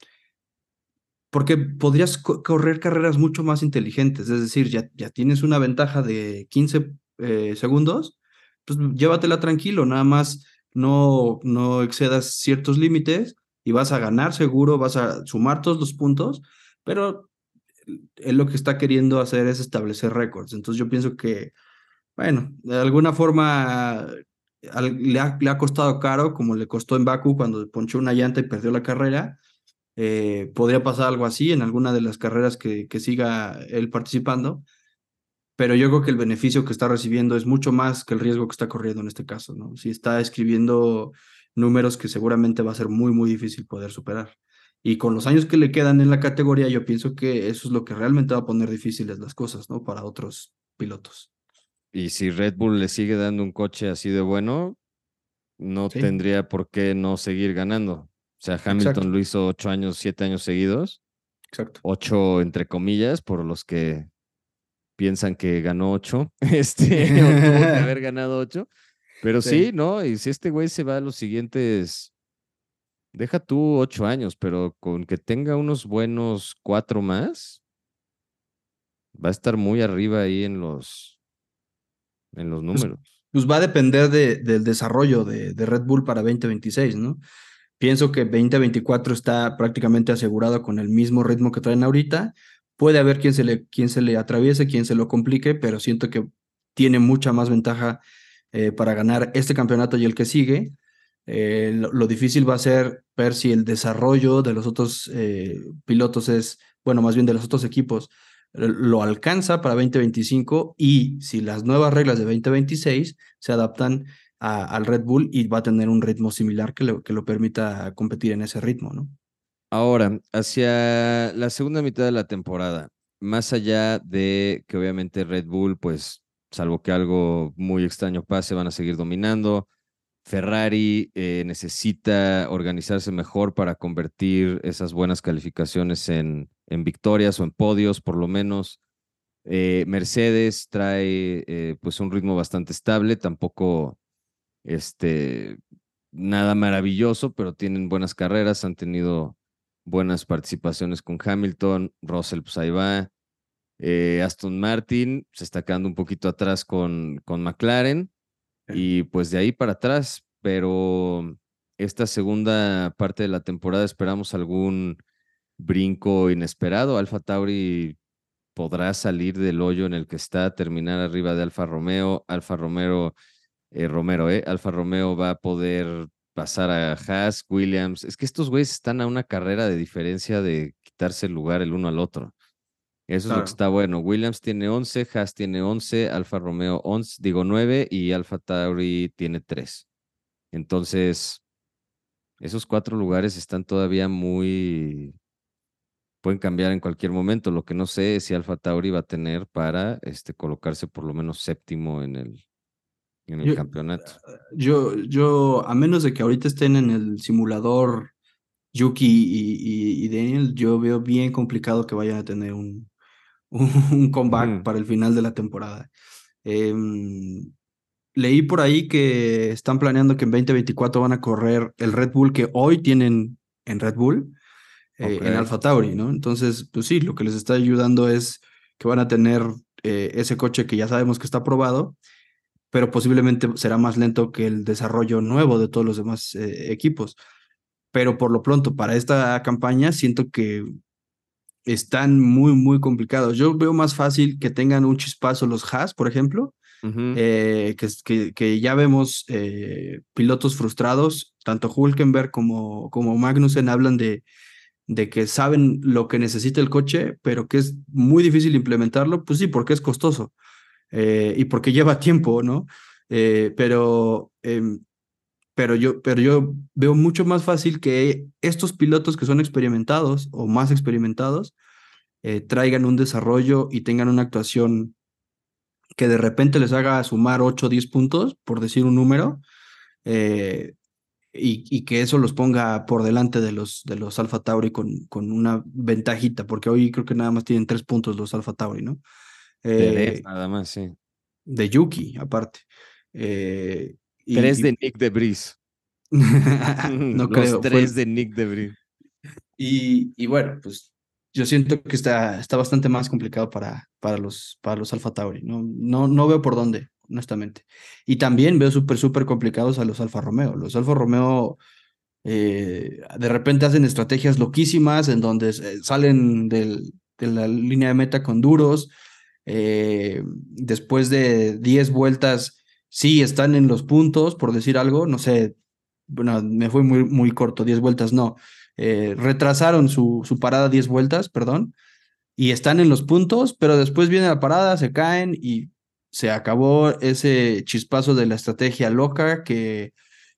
porque podrías correr carreras mucho más inteligentes, es decir, ya, ya tienes una ventaja de 15 eh, segundos, pues llévatela tranquilo, nada más no, no excedas ciertos límites y vas a ganar seguro, vas a sumar todos los puntos, pero él lo que está queriendo hacer es establecer récords. Entonces yo pienso que, bueno, de alguna forma le ha, costado caro, como le costó en Baku cuando ponchó una llanta y perdió la carrera. Eh, podría pasar algo así en alguna de las carreras que, siga él participando, pero yo creo que el beneficio que está recibiendo es mucho más que el riesgo que está corriendo en este caso. Si está escribiendo números que seguramente va a ser muy, muy difícil poder superar. Y con los años que le quedan en la categoría, yo pienso que eso es lo que realmente va a poner difíciles las cosas, ¿no? Para otros pilotos. Y si Red Bull le sigue dando un coche así de bueno, no tendría por qué no seguir ganando. O sea, Hamilton lo hizo ocho años, siete años seguidos. Exacto. Ocho, entre comillas, por los que piensan que ganó ocho, este, o tuvo que haber ganado ocho. Pero sí. ¿no? Y si este güey se va a los siguientes, deja tú ocho años, pero con que tenga unos buenos cuatro más, va a estar muy arriba ahí en los, en los pues, números. Pues, va a depender de, del desarrollo de, de, Red Bull para 2026, ¿no? Pienso que 2024 está prácticamente asegurado con el mismo ritmo que traen ahorita. Puede haber quien se le, quien se le atraviese, quien se lo complique, pero siento que tiene mucha más ventaja eh, para ganar este campeonato y el que sigue. Eh, lo, difícil va a ser ver si el desarrollo de los otros eh, pilotos es, bueno, más bien de los otros equipos, lo alcanza para 2025 y si las nuevas reglas de 2026 se adaptan al Red Bull y va a tener un ritmo similar que, que lo permita competir en ese ritmo, ¿no? Ahora, hacia la segunda mitad de la temporada, más allá de que obviamente Red Bull pues salvo que algo muy extraño pase, van a seguir dominando. Ferrari eh, necesita organizarse mejor para convertir esas buenas calificaciones en, en victorias o en podios, por lo menos. Eh, Mercedes trae eh, pues un ritmo bastante estable, tampoco este, nada maravilloso, pero tienen buenas carreras, han tenido buenas participaciones con Hamilton, Russell pues ahí va, eh, Aston Martin se está quedando un poquito atrás con, con McLaren y pues de ahí para atrás, pero esta segunda parte de la temporada esperamos algún brinco inesperado. Alfa Tauri podrá salir del hoyo en el que está, terminar arriba de Alfa Romeo. Alfa Romero, eh, Romero, ¿eh? Alfa Romeo va a poder pasar a Haas, Williams. Es que estos güeyes están a una carrera de diferencia de quitarse el lugar el uno al otro. Eso es lo que está bueno. Williams tiene 11, Haas tiene 11, Alfa Romeo 11, digo 9 y Alfa Tauri tiene 3. Entonces, esos cuatro lugares están todavía muy... Pueden cambiar en cualquier momento. Lo que no sé es si Alfa Tauri va a tener para este, colocarse por lo menos séptimo en el, en el campeonato. Yo, yo, a menos de que ahorita estén en el simulador Yuki y, y Daniel, yo veo bien complicado que vayan a tener un, un comeback para el final de la temporada. Em, leí por ahí que están planeando que en 2024 van a correr el Red Bull que hoy tienen en Red Bull, eh, en Alfa Tauri, ¿no? Entonces, pues sí, lo que les está ayudando es que van a tener eh, ese coche que ya sabemos que está aprobado, pero posiblemente será más lento que el desarrollo nuevo de todos los demás eh, equipos. Pero por lo pronto, para esta campaña, siento que están muy, muy complicados. Yo veo más fácil que tengan un chispazo los Haas, por ejemplo, eh, que, que, ya vemos pilotos frustrados, tanto Hulkenberg como, como Magnussen hablan de, de que saben lo que necesita el coche, pero que es muy difícil implementarlo, pues sí, porque es costoso eh, y porque lleva tiempo, ¿no? Eh, pero, em, pero, yo, pero yo veo mucho más fácil que estos pilotos que son experimentados o más experimentados eh, traigan un desarrollo y tengan una actuación que de repente les haga sumar 8 o 10 puntos, por decir un número, y, que eso los ponga por delante de los, de los Alfa Tauri con, con una ventajita, porque hoy creo que nada más tienen tres puntos los Alfa Tauri, ¿no? Eh, nada más, sí. De Yuki, aparte. Eh, tres de Nick de Bris. no creo. Tres de Nick de Bris. Y, y, bueno, pues yo siento que está, está bastante más complicado para, para los, para los Alfa Tauri. No, no, no veo por dónde honestamente. Y también veo súper, súper complicados a los Alfa Romeo. Los Alfa Romeo eh, de repente hacen estrategias loquísimas en donde eh, salen del, de la línea de meta con duros. Eh, después de 10 vueltas, sí están en los puntos, por decir algo. No sé, bueno, me fue muy, muy corto, 10 vueltas no. retrasaron su, su parada 10 vueltas, perdón, y están en los puntos, pero después viene la parada, se caen y se acabó ese chispazo de la estrategia loca que,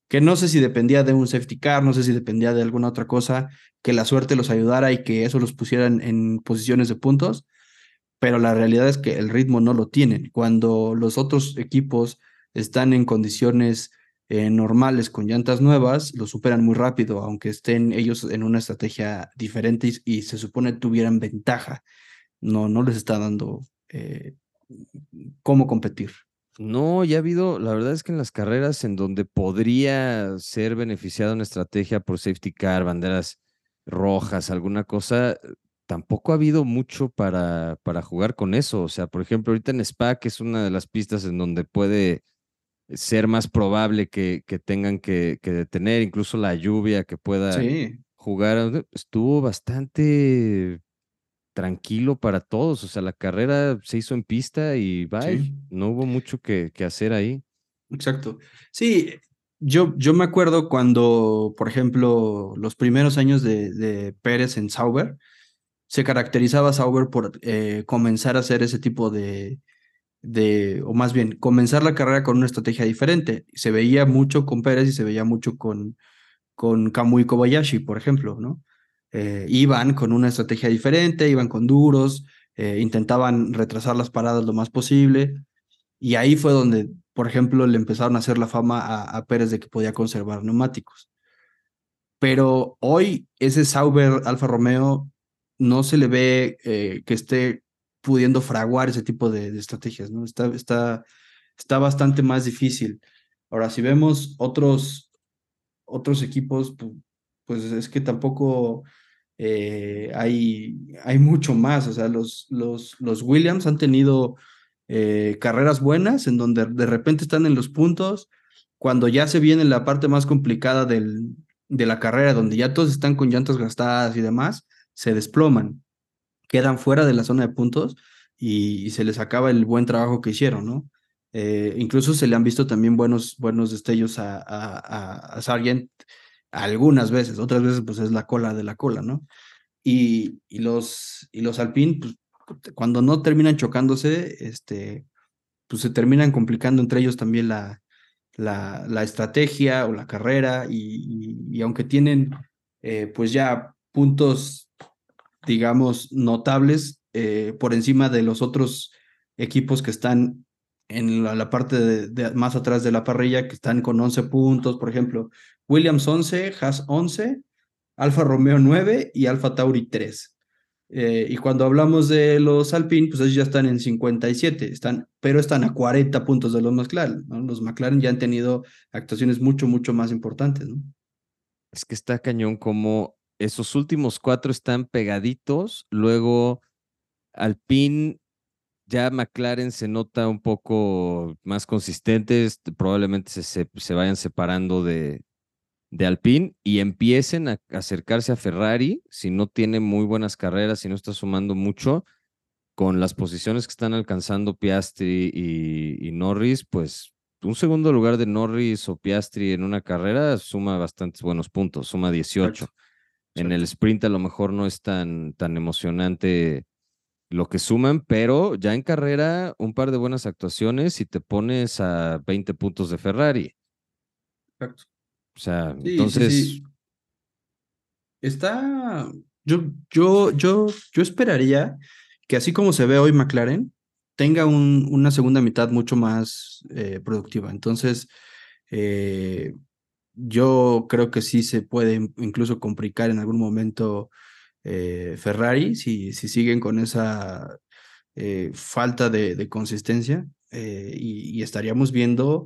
que no sé si dependía de un safety car, no sé si dependía de alguna otra cosa, que la suerte los ayudara y que eso los pusiera en, posiciones de puntos, pero la realidad es que el ritmo no lo tienen. Cuando los otros equipos están en condiciones eh, normales con llantas nuevas, lo superan muy rápido, aunque estén ellos en una estrategia diferente y, se supone tuvieran ventaja. No, no les está dando eh, cómo competir. No, ya ha habido, la verdad es que en las carreras en donde podría ser beneficiada una estrategia por safety car, banderas rojas, alguna cosa, tampoco ha habido mucho para, para jugar con eso. O sea, por ejemplo, ahorita en Spa, que es una de las pistas en donde puede ser más probable que, que tengan que, que, detener, incluso la lluvia que pueda jugar, estuvo bastante tranquilo para todos. O sea, la carrera se hizo en pista y bye. No hubo mucho que, que, hacer ahí. Exacto. Sí, yo, yo me acuerdo cuando, por ejemplo, los primeros años de, de Pérez en Sauber, se caracterizaba Sauber por eh, comenzar a hacer ese tipo de, de, o más bien, comenzar la carrera con una estrategia diferente. Se veía mucho con Pérez y se veía mucho con, con Kamui Kobayashi, por ejemplo, ¿no? Eh, iban con una estrategia diferente, iban con duros, eh, intentaban retrasar las paradas lo más posible. Y ahí fue donde, por ejemplo, le empezaron a hacer la fama a, Pérez de que podía conservar neumáticos. Pero hoy ese Sauber Alfa Romeo no se le ve eh, que esté pudiendo fraguar ese tipo de, estrategias. Está, está, está bastante más difícil. Ahora, si vemos otros, otros equipos, pues es que tampoco eh, hay, hay mucho más. O sea, los, los, los Williams han tenido eh, carreras buenas en donde de repente están en los puntos. Cuando ya se viene la parte más complicada del, de la carrera, donde ya todos están con llantas gastadas y demás, se desploman, quedan fuera de la zona de puntos y, se les acaba el buen trabajo que hicieron, ¿no? Eh, incluso se le han visto también buenos, buenos destellos a, a, a Sargent algunas veces, otras veces pues es la cola de la cola, ¿no? Y, y los, y los Alpine, pues cuando no terminan chocándose, este, pues se terminan complicando entre ellos también la, la, la estrategia o la carrera y, y, aunque tienen eh, pues ya puntos, digamos, notables eh, por encima de los otros equipos que están en la, parte de, más atrás de la parrilla, que están con 11 puntos, por ejemplo, Williams 11, Haas 11, Alfa Romeo 9 y Alfa Tauri 3. Eh, y cuando hablamos de los Alpine, pues ellos ya están en 57, están, pero están a 40 puntos de los McLaren. Los McLaren ya han tenido actuaciones mucho, mucho más importantes. ¿no? Es que está cañón como esos últimos cuatro están pegaditos, luego Alpine ya McLaren se nota un poco más consistentes, probablemente se, se, vayan separando de, de Alpine y empiecen a acercarse a Ferrari, si no tiene muy buenas carreras, si no está sumando mucho, con las posiciones que están alcanzando Piastri y, Norris, pues un segundo lugar de Norris o Piastri en una carrera suma bastantes buenos puntos, suma 18. En el sprint a lo mejor no es tan, tan emocionante lo que suman, pero ya en carrera un par de buenas actuaciones y te pones a 20 puntos de Ferrari. Exacto. O sea, entonces... Está, yo, yo, yo, yo esperaría que así como se ve hoy McLaren, tenga un, una segunda mitad mucho más eh, productiva. Entonces, eh, yo creo que sí se puede incluso complicar en algún momento eh, Ferrari si, si siguen con esa falta de, consistencia y, estaríamos viendo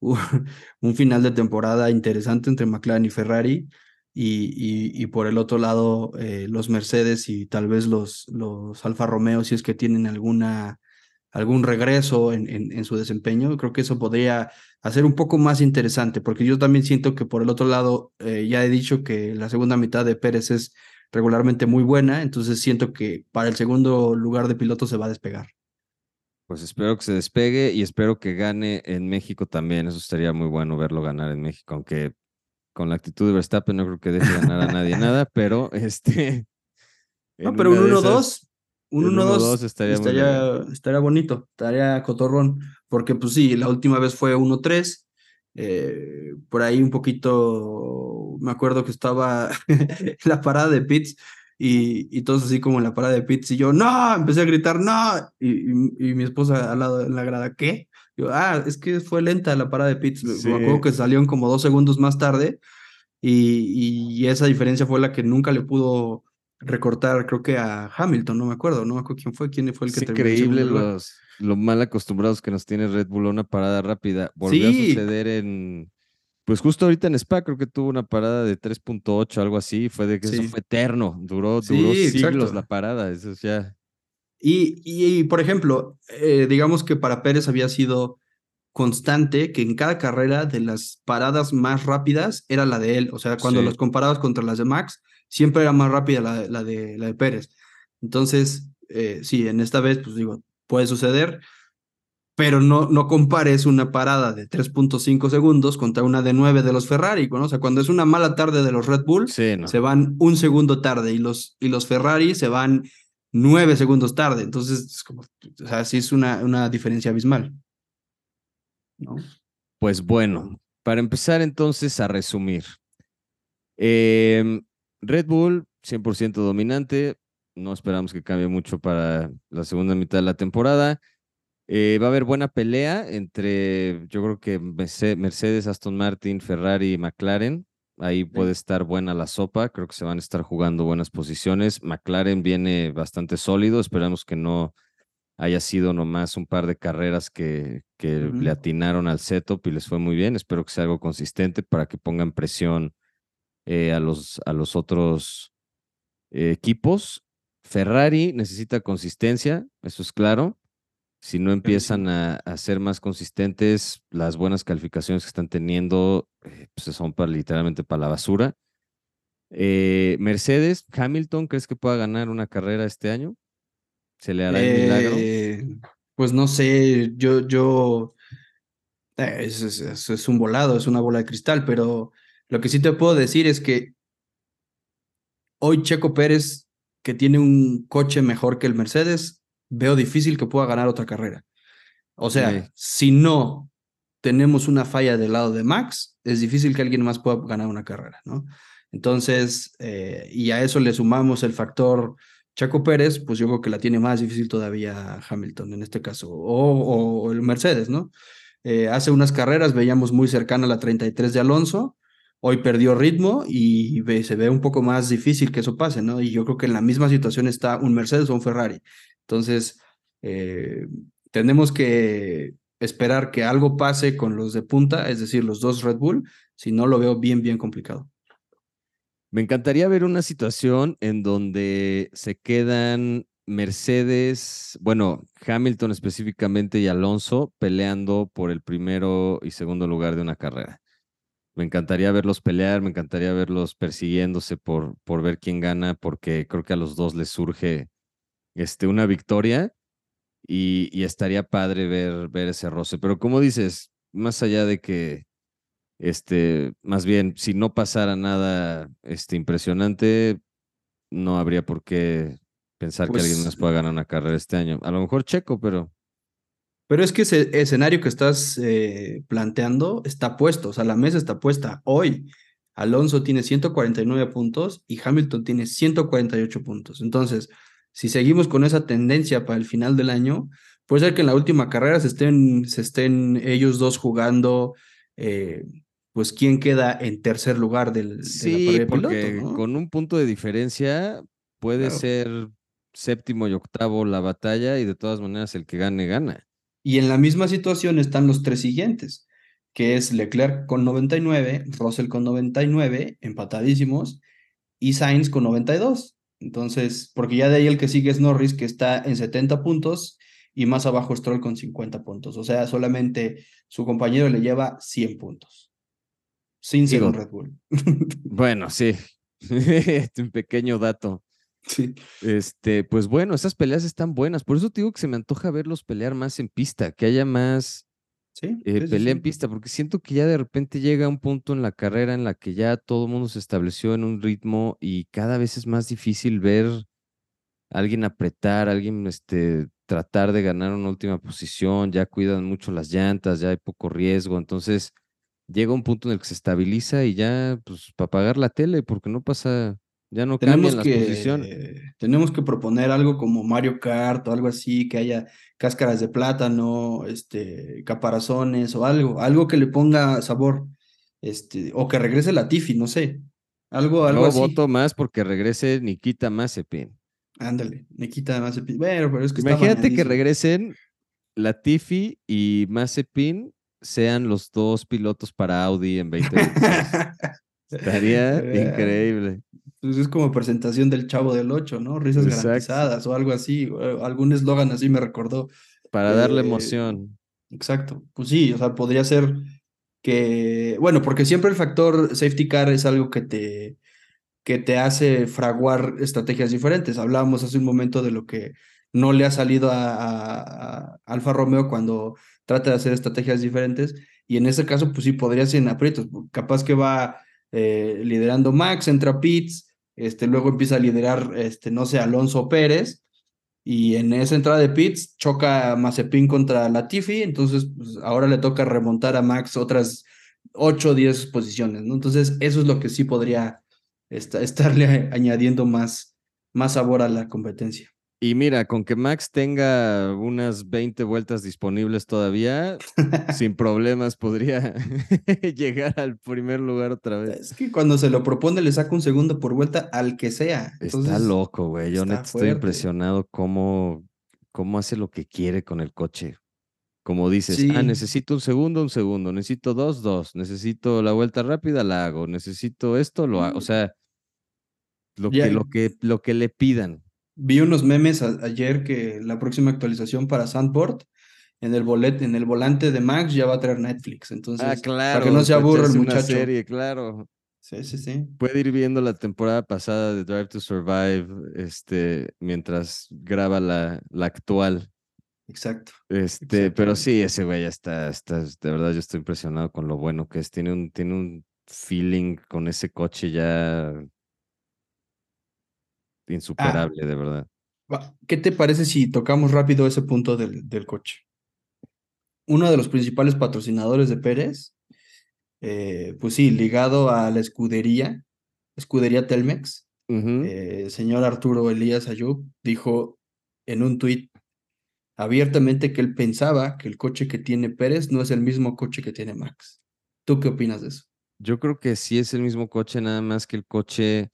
un final de temporada interesante entre McLaren y Ferrari y, y, por el otro lado eh, los Mercedes y tal vez los, los Alfa Romeo si es que tienen alguna, algún regreso en, en, su desempeño, creo que eso podría hacer un poco más interesante, porque yo también siento que por el otro lado eh, ya he dicho que la segunda mitad de Pérez es regularmente muy buena, entonces siento que para el segundo lugar de piloto se va a despegar. Pues espero que se despegue y espero que gane en México también. Eso estaría muy bueno verlo ganar en México, aunque con la actitud de Verstappen no creo que deje ganar a nadie nada, pero este. No, pero un 1-2, un 1-2 estaría, estaría, estaría, bonito, estaría cotorrón, porque pues sí, la última vez fue 1-3, eh, por ahí un poquito, me acuerdo que estaba la parada de pits y, y todos así como en la parada de pits y yo, no, empecé a gritar, no, y, y, mi esposa al lado en la grada, ¿qué? Yo, ah, es que fue lenta la parada de pits. Me acuerdo que salieron como dos segundos más tarde y, y, esa diferencia fue la que nunca le pudo recortar, creo que a Hamilton, no me acuerdo, no me acuerdo quién fue, quién fue el que es increíble los, lo mal acostumbrados que nos tiene Red Bull a una parada rápida. Volvió a suceder en, pues justo ahorita en Spa creo que tuvo una parada de 3.8, algo así, fue de que eso fue eterno, duró, duró siglos la parada, eso ya. Y, y, por ejemplo, eh, digamos que para Pérez había sido constante que en cada carrera de las paradas más rápidas era la de él. O sea, cuando los comparabas contra las de Max, siempre era más rápida la, la, de, la de Pérez. Entonces, eh, sí, en esta vez, pues digo, puede suceder, pero no, no compares una parada de 3.5 segundos contra una de 9 de los Ferrari. ¿no? O sea, cuando es una mala tarde de los Red Bull, se van un segundo tarde y los, y los Ferrari se van nueve segundos tarde. Entonces, es como, o sea, sí es una, una diferencia abismal. ¿no? Pues bueno, para empezar entonces a resumir. Em, Red Bull, 100% dominante. No esperamos que cambie mucho para la segunda mitad de la temporada. Eh, va a haber buena pelea entre, yo creo que Mercedes, Aston Martin, Ferrari y McLaren. Ahí puede estar buena la sopa, creo que se van a estar jugando buenas posiciones. McLaren viene bastante sólido, esperamos que no haya sido nomás un par de carreras que, que le atinaron al setup y les fue muy bien. Espero que sea algo consistente para que pongan presión eh, a, los, a los otros eh, equipos. Ferrari necesita consistencia, eso es claro si no empiezan a, ser más consistentes, las buenas calificaciones que están teniendo eh, pues son para, literalmente para la basura. Eh, Mercedes, Hamilton, ¿crees que pueda ganar una carrera este año? ¿Se le hará el milagro? Pues no sé, yo, yo, es, es, un volado, es una bola de cristal, pero lo que sí te puedo decir es que hoy Checo Pérez, que tiene un coche mejor que el Mercedes, veo difícil que pueda ganar otra carrera. O sea, si no tenemos una falla del lado de Max, es difícil que alguien más pueda ganar una carrera, ¿no? Entonces, eh, y a eso le sumamos el factor Chaco Pérez, pues yo creo que la tiene más difícil todavía Hamilton en este caso, o, el Mercedes, ¿no? Eh, hace unas carreras veíamos muy cercana a la 33 de Alonso, hoy perdió ritmo y se ve un poco más difícil que eso pase, ¿no? Y yo creo que en la misma situación está un Mercedes o un Ferrari. Entonces, eh, tenemos que esperar que algo pase con los de punta, es decir, los dos Red Bull, si no lo veo bien, bien complicado. Me encantaría ver una situación en donde se quedan Mercedes, bueno, Hamilton específicamente y Alonso peleando por el primero y segundo lugar de una carrera. Me encantaría verlos pelear, me encantaría verlos persiguiéndose por, por ver quién gana, porque creo que a los dos les surge este, una victoria y, estaría padre ver, ver ese roce. Pero como dices, más allá de que Este, más bien, si no pasara nada este, impresionante, no habría por qué pensar que alguien Pues, más pueda ganar una carrera este año. A lo mejor Checo, pero pero es que ese escenario que estás eh, planteando está puesto, o sea, la mesa está puesta. Hoy, Alonso tiene 149 puntos y Hamilton tiene 148 puntos. Entonces, si seguimos con esa tendencia para el final del año, puede ser que en la última carrera se estén, se estén ellos dos jugando, eh, pues quién queda en tercer lugar del, de la sí, de porque piloto, ¿no? con un punto de diferencia puede Claro. ser séptimo y octavo la batalla y de todas maneras el que gane, gana. Y en la misma situación están los tres siguientes, que es Leclerc con 99, Russell con 99, empatadísimos, y Sainz con 92. Entonces, porque ya de ahí el que sigue es Norris, que está en 70 puntos, y más abajo Stroll con 50 puntos. O sea, solamente su compañero le lleva 100 puntos, sin ser un Red Bull. Bueno, sí, Este, un pequeño dato. Sí. Este, pues bueno, esas peleas están buenas. Por eso te digo que se me antoja verlos pelear más en pista, que haya más Sí, eh, sí, pelea en pista, porque siento que ya de repente llega un punto en la carrera en la que ya todo el mundo se estableció en un ritmo y cada vez es más difícil ver a alguien apretar, a alguien este, tratar de ganar una última posición, ya cuidan mucho las llantas, ya hay poco riesgo, entonces llega un punto en el que se estabiliza y ya, pues, para pagar la tele, porque no pasa, ya no Tenemos las posiciones. que, tenemos que proponer algo como Mario Kart o algo así, que haya cáscaras de plátano, este, caparazones o algo, algo que le ponga sabor, este, o que regrese la Tiffy, no sé, algo, algo Yo así. voto más porque regrese Nikita Mazepin. Ándale, más. epi- Bueno, pero es que Imagínate que regresen Latifi y Mazepin sean los dos pilotos para Audi en 2026. Estaría increíble. Pues es como presentación del Chavo del Ocho, ¿no? Risas Exacto. garantizadas o algo así, o algún eslogan así me recordó. Para darle Eh, emoción. Exacto. Pues sí, o sea, podría ser que, bueno, porque siempre el factor safety car es algo que te, que te hace fraguar estrategias diferentes. Hablábamos hace un momento de lo que no le ha salido a, a- a Alfa Romeo cuando trata de hacer estrategias diferentes. Y en ese caso, pues sí, podría ser en aprietos. Capaz que va eh, liderando Max, entra Pitts, este, luego empieza a liderar, este, no sé, Alonso Pérez. Y en esa entrada de pits choca Mazepin contra Latifi, entonces pues, ahora le toca remontar a Max otras 8 o 10 posiciones. Entonces eso es lo que sí podría esta- estarle añadiendo más, más sabor a la competencia. Y mira, con que Max tenga unas 20 vueltas disponibles todavía, sin problemas podría llegar al primer lugar otra vez. Es que cuando se lo propone le saca un segundo por vuelta al que sea. Está loco, güey. Yo neta estoy impresionado cómo, cómo hace lo que quiere con el coche. Como dices, ah, necesito un segundo, un segundo, necesito dos, dos, necesito la vuelta rápida, la hago, necesito esto, lo hago. O Mm. sea, lo que, lo que, lo que le pidan. Vi unos memes a- ayer que la próxima actualización para Sandboard en el bolet, en el volante de Max ya va a traer Netflix. Entonces, ah, claro. para que no se aburra el echarse una muchacho. serie, claro. Sí, sí, sí. Puede ir viendo la temporada pasada de Drive to Survive, este, mientras graba la, la actual. Exacto. Este, pero sí, ese güey ya está, está, de verdad yo estoy impresionado con lo bueno que es. Tiene un, tiene un feeling con ese coche ya insuperable, de verdad. ¿Qué te parece si tocamos rápido ese punto del, del coche? Uno de los principales patrocinadores de Pérez, eh, pues sí, ligado a la escudería, escudería Telmex, Ujú. eh, señor Arturo Elías Ayub, dijo en un tuit abiertamente que él pensaba que el coche que tiene Pérez no es el mismo coche que tiene Max. ¿Tú qué opinas de eso? Yo creo que sí es el mismo coche, nada más que el coche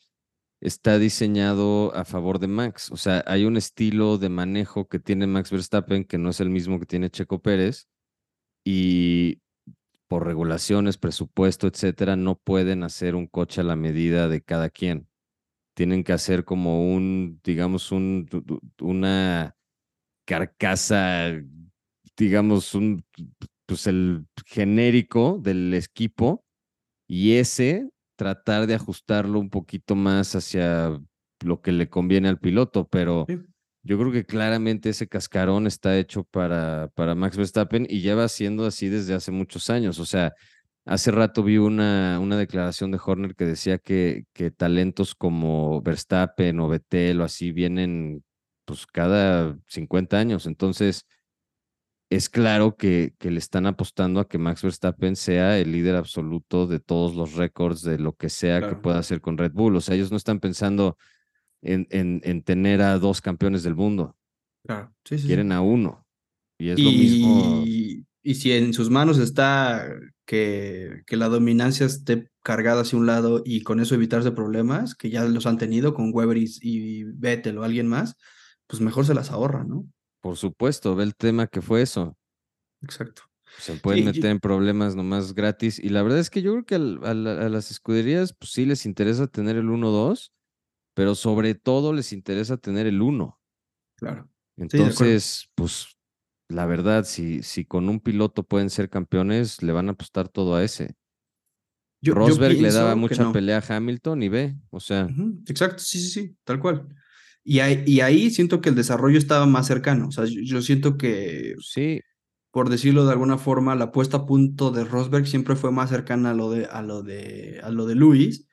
está diseñado a favor de Max. O sea, hay un estilo de manejo que tiene Max Verstappen que no es el mismo que tiene Checo Pérez y por regulaciones, presupuesto, etcétera, no pueden hacer un coche a la medida de cada quien. Tienen que hacer como un, digamos, un, una carcasa, digamos, un, pues el genérico del equipo y ese tratar de ajustarlo un poquito más hacia lo que le conviene al piloto, pero Sí. yo creo que claramente ese cascarón está hecho para, para Max Verstappen y lleva siendo así desde hace muchos años. O sea, Hace rato vi una, una declaración de Horner que decía que, que talentos como Verstappen o Vettel o así vienen pues cada 50 años. Entonces, es claro que, que, le están apostando a que Max Verstappen sea el líder absoluto de todos los récords de lo que sea que pueda hacer con Red Bull. O sea, ellos no están pensando en, en, en tener a dos campeones del mundo. Claro, sí, sí, Quieren a uno. Y es y, lo mismo. Y si en sus manos está que, que la dominancia esté cargada hacia un lado y con eso evitarse problemas, que ya los han tenido con Weber y, y Vettel o alguien más, pues mejor se las ahorra, ¿no? Por supuesto, ve el tema que fue eso. Exacto. Se pueden meter en problemas nomás gratis. Y la verdad es que yo creo que a, a, a las escuderías, pues sí les interesa tener el 1-2, pero sobre todo les interesa tener el 1. Claro. Entonces, sí, pues la verdad, si, si con un piloto pueden ser campeones, le van a apostar todo a ese. Yo, Rosberg yo le daba mucha no. pelea a Hamilton y ve, o sea. Uh -huh. Exacto, sí, sí, sí, tal cual. Y ahí, y ahí, siento que el desarrollo estaba más cercano. O sea, yo, yo, siento que, sí. por decirlo de alguna forma, la puesta a punto de Rosberg siempre fue más cercana a lo de, a lo de, a lo de Luis.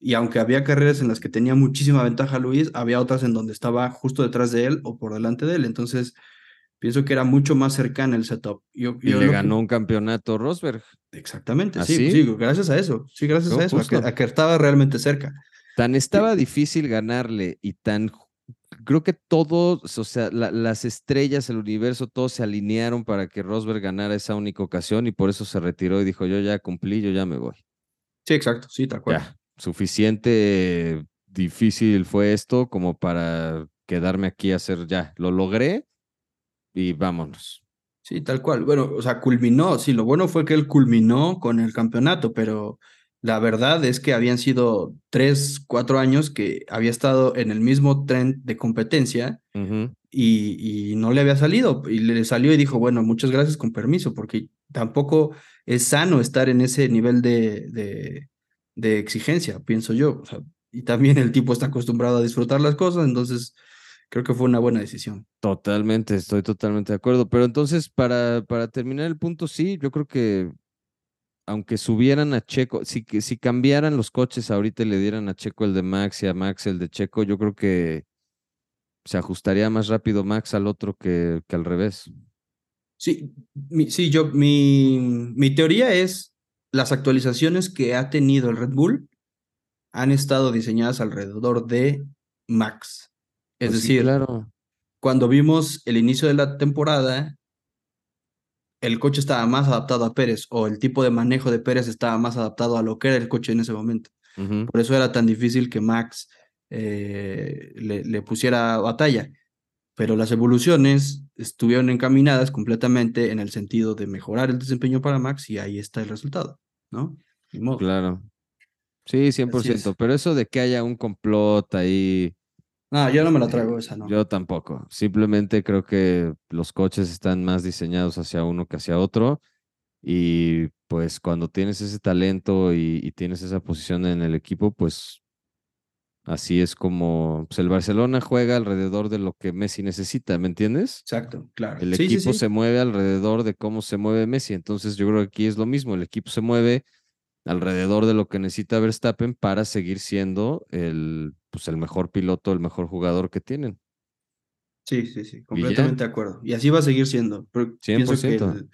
Y aunque había carreras en las que tenía muchísima ventaja Luis, había otras en donde estaba justo detrás de él o por delante de él. Entonces, pienso que era mucho más cercana el setup. Yo, y yo le ganó que... un campeonato Rosberg. Exactamente, sí, sí, gracias a eso. Sí, gracias no, a eso, a que, a que, estaba realmente cerca. Tan estaba difícil ganarle y tan. Creo que todos, o sea, la, las estrellas, el universo, todos se alinearon para que Rosberg ganara esa única ocasión y por eso se retiró y dijo: Yo ya cumplí, yo ya me voy. Sí, exacto, sí, tal cual. Ya, suficiente difícil fue esto como para quedarme aquí a hacer ya. Lo logré y vámonos. Sí, tal cual. Bueno, o sea, culminó, sí, lo bueno fue que él culminó con el campeonato, pero la verdad es que habían sido tres, cuatro años que había estado en el mismo tren de competencia uh -huh. y, y, no le había salido. Y le salió y dijo, bueno, muchas gracias con permiso, porque tampoco es sano estar en ese nivel de, de, de exigencia, pienso yo. O sea, y también el tipo está acostumbrado a disfrutar las cosas, entonces creo que fue una buena decisión. Totalmente, estoy totalmente de acuerdo. Pero entonces, para, para terminar el punto, sí, yo creo que aunque subieran a Checo, si, si cambiaran los coches ahorita y le dieran a Checo el de Max y a Max el de Checo, yo creo que se ajustaría más rápido Max al otro que, que al revés. Sí, mi, sí, yo, mi, mi teoría es las actualizaciones que ha tenido el Red Bull han estado diseñadas alrededor de Max. Es Pues sí, decir, claro. cuando vimos el inicio de la temporada, el coche estaba más adaptado a Pérez o el tipo de manejo de Pérez estaba más adaptado a lo que era el coche en ese momento. Por eso era tan difícil que Max eh, le, le pusiera batalla. Pero las evoluciones estuvieron encaminadas completamente en el sentido de mejorar el desempeño para Max y ahí está el resultado, ¿no? Claro. Sí, 100%. es. Pero eso de que haya un complot ahí, Ah, yo no me la traigo esa, ¿no? yo tampoco. Simplemente creo que los coches están más diseñados hacia uno que hacia otro. Y pues cuando tienes ese talento y, y tienes esa posición en el equipo, pues así es como pues, el Barcelona juega alrededor de lo que Messi necesita, ¿me entiendes? Exacto, claro. El Sí, sí, equipo sí. se mueve alrededor de cómo se mueve Messi. Entonces yo creo que aquí es lo mismo. El equipo se mueve alrededor de lo que necesita Verstappen para seguir siendo el, pues, el mejor piloto, el mejor jugador que tienen. Sí, sí, sí, completamente de acuerdo. Y así va a seguir siendo. Pero pienso que 100%. el-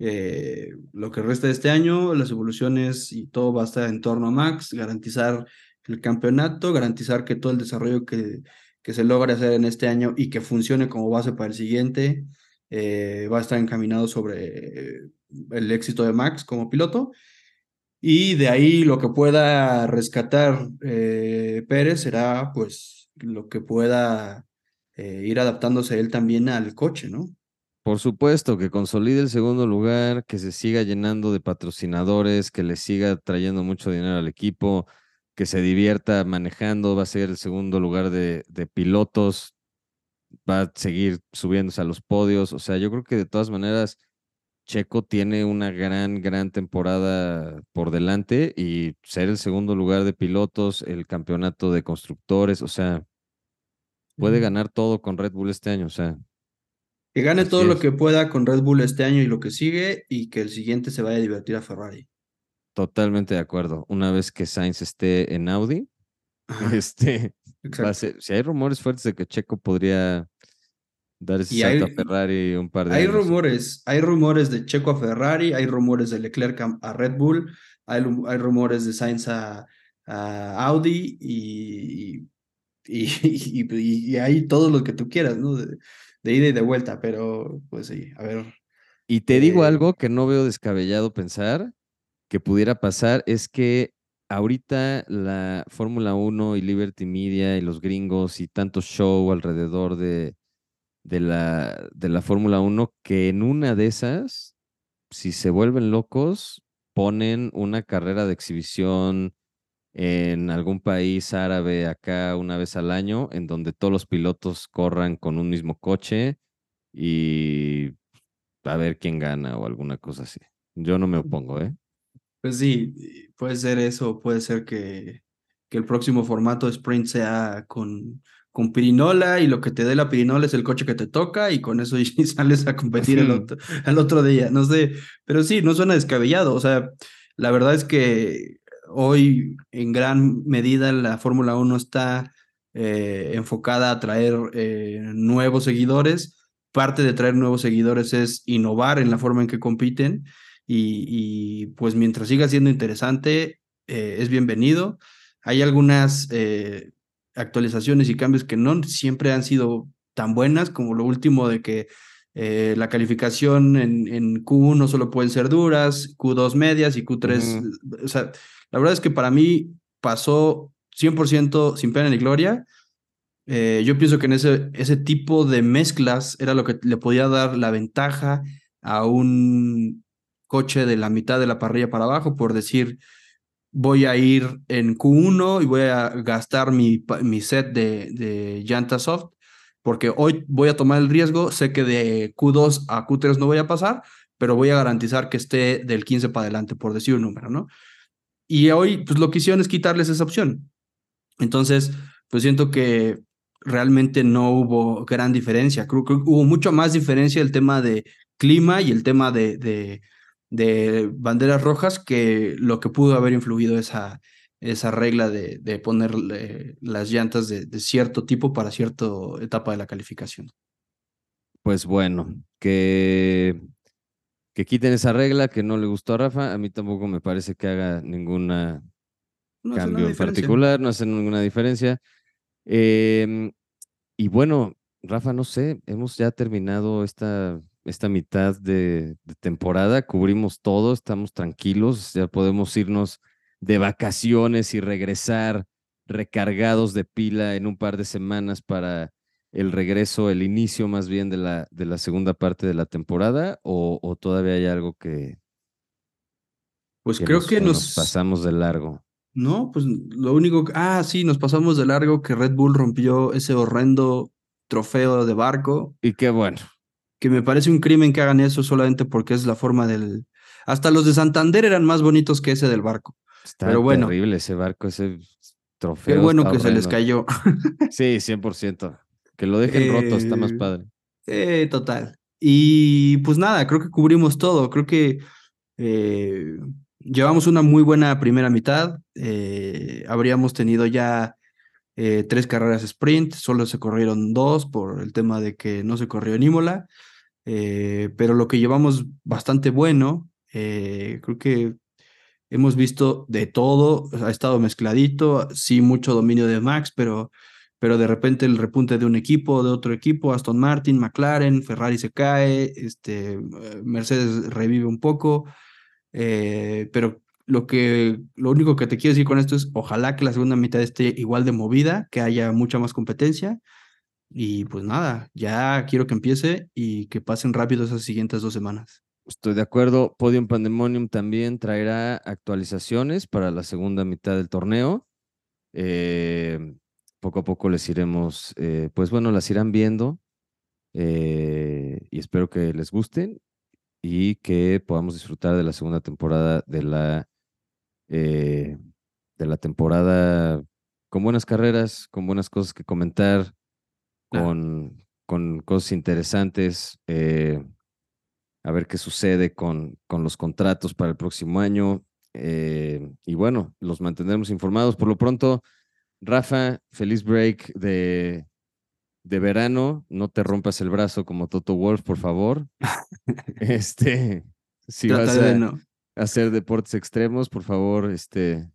eh, lo que resta de este año, las evoluciones y todo va a estar en torno a Max, garantizar el campeonato, garantizar que todo el desarrollo que, que se logre hacer en este año y que funcione como base para el siguiente, eh, va a estar encaminado sobre el éxito de Max como piloto. Y de ahí lo que pueda rescatar eh, Pérez será pues lo que pueda eh, ir adaptándose él también al coche, ¿no? Por supuesto, que consolide el segundo lugar, que se siga llenando de patrocinadores, que le siga trayendo mucho dinero al equipo, que se divierta manejando, va a ser el segundo lugar de, de pilotos, va a seguir subiéndose a los podios. O sea, yo creo que de todas maneras, Checo tiene una gran, gran temporada por delante y ser el segundo lugar de pilotos, el campeonato de constructores, o sea, puede ganar todo con Red Bull este año, o sea, Que gane Así todo lo que pueda con Red Bull este año y lo que sigue y que el siguiente se vaya a divertir a Ferrari. Totalmente de acuerdo. Una vez que Sainz esté en Audi, este, si hay rumores fuertes de que Checo podría dar ese salto a Ferrari un par de hay años. rumores, hay rumores de Checo a Ferrari, hay rumores de Leclerc a Red Bull, hay, hay rumores de Sainz a, Audi y, y, y, hay todo lo que tú quieras, ¿no? De, ida y de vuelta, pero pues sí, a ver. Y te digo eh, algo que no veo descabellado pensar que pudiera pasar, es que ahorita la Fórmula 1 y Liberty Media y los gringos y tanto show alrededor de, de la, de la Fórmula 1 que en una de esas, si se vuelven locos, ponen una carrera de exhibición en algún país árabe acá una vez al año, en donde todos los pilotos corran con un mismo coche y a ver quién gana o alguna cosa así. Yo no me opongo, ¿eh? Pues sí, puede ser eso, puede ser que, que el próximo formato sprint sea con con pirinola y lo que te dé la pirinola es el coche que te toca y con eso sales a competir el otro, el otro día. No sé, pero sí, no suena descabellado. O sea, la verdad es que hoy en gran medida la Fórmula 1 está eh, enfocada a traer eh, nuevos seguidores. Parte de traer nuevos seguidores es innovar en la forma en que compiten y, y pues mientras siga siendo interesante, eh, es bienvenido. Hay algunas actualizaciones y cambios que no siempre han sido tan buenas, como lo último de que eh, la calificación en, en, Q1 solo pueden ser duras, Q2 medias y Q3. O sea, la verdad es que para mí pasó 100% sin pena ni gloria. Eh, yo pienso que en ese, ese tipo de mezclas era lo que le podía dar la ventaja a un coche de la mitad de la parrilla para abajo, por decir, voy a ir en Q1 y voy a gastar mi, mi set de, de llantas soft, porque hoy voy a tomar el riesgo, sé que de Q2 a Q3 no voy a pasar, pero voy a garantizar que esté del 15 para adelante, por decir un número, ¿no? Y hoy, pues lo que hicieron es quitarles esa opción. Entonces, pues siento que realmente no hubo gran diferencia. Creo que hubo mucho más diferencia el tema de clima y el tema de de banderas rojas que lo que pudo haber influido esa, esa regla de, de poner las llantas de, cierto tipo para cierta etapa de la calificación. Pues bueno, que, que quiten esa regla que no le gustó a Rafa. A mí tampoco me parece que haga ninguna cambio en particular, no hace ninguna diferencia. Em, y bueno, Rafa, no sé, hemos ya terminado esta esta mitad de, temporada, cubrimos todo, estamos tranquilos, ya podemos irnos de vacaciones y regresar recargados de pila en un par de semanas para el regreso, el inicio más bien de la, de la segunda parte de la temporada, o, todavía hay algo que... Pues creo que nos... pasamos de largo. No, pues lo único... Ah, sí, nos pasamos de largo que Red Bull rompió ese horrendo trofeo de barco. Y qué bueno que me parece un crimen que hagan eso solamente porque es la forma del... Hasta los de Santander eran más bonitos que ese del barco. Está Pero bueno, terrible ese barco, ese trofeo. Qué bueno que se les cayó. sí, 100%. Que lo dejen roto, está más padre. Eh, total. Y pues nada, creo que cubrimos todo. Creo que eh, llevamos una muy buena primera mitad. Eh, habríamos tenido ya tres carreras sprint, solo se corrieron dos por el tema de que no se corrió en Imola. Eh, pero lo que llevamos bastante bueno, eh, creo que hemos visto de todo, ha estado mezcladito, sí mucho dominio de Max, pero, pero de repente el repunte de un equipo, de otro equipo, Aston Martin, McLaren, Ferrari se cae, este, Mercedes revive un poco, eh, pero lo que lo único que te quiero decir con esto es ojalá que la segunda mitad esté igual de movida, que haya mucha más competencia y pues nada, ya quiero que empiece y que pasen rápido esas siguientes dos semanas. Estoy de acuerdo. Podium Pandemonium también traerá actualizaciones para la segunda mitad del torneo. Eh, poco a poco les iremos, eh, pues bueno, las irán viendo eh, y espero que les gusten y que podamos disfrutar de la segunda temporada de la, de la temporada con buenas carreras, con buenas cosas que comentar, con, con cosas interesantes, eh, a ver qué sucede con, con los contratos para el próximo año. Eh, y bueno, los mantendremos informados. Por lo pronto, Rafa, feliz break de, de verano. No te rompas el brazo como Toto Wolf, por favor. este, si vas a hacer deportes extremos, por favor, este,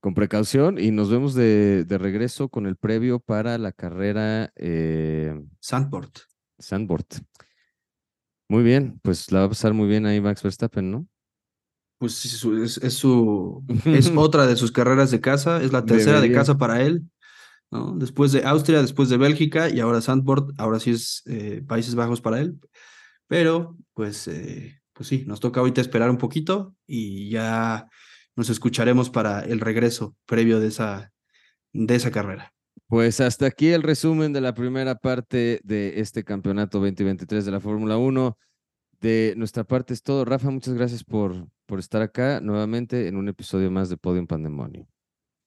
con precaución. Y nos vemos de, de regreso con el previo para la carrera eh, Sandboard. Sandboard. Muy bien, pues la va a pasar muy bien ahí Max Verstappen, ¿no? Pues es, es, su, es otra de sus carreras de casa, es la tercera de casa para él, ¿no? Después de Austria, después de Bélgica y ahora Sandboard, ahora sí es eh, Países Bajos para él. Pero, pues, eh, pues sí, nos toca ahorita esperar un poquito y ya nos escucharemos para el regreso previo de esa, de esa carrera. Pues hasta aquí el resumen de la primera parte de este campeonato 2023 de la Fórmula 1. De nuestra parte es todo. Rafa, muchas gracias por, por estar acá nuevamente en un episodio más de Podium Pandemonio.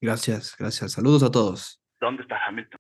Gracias, gracias. Saludos a todos. ¿Dónde está Hamilton?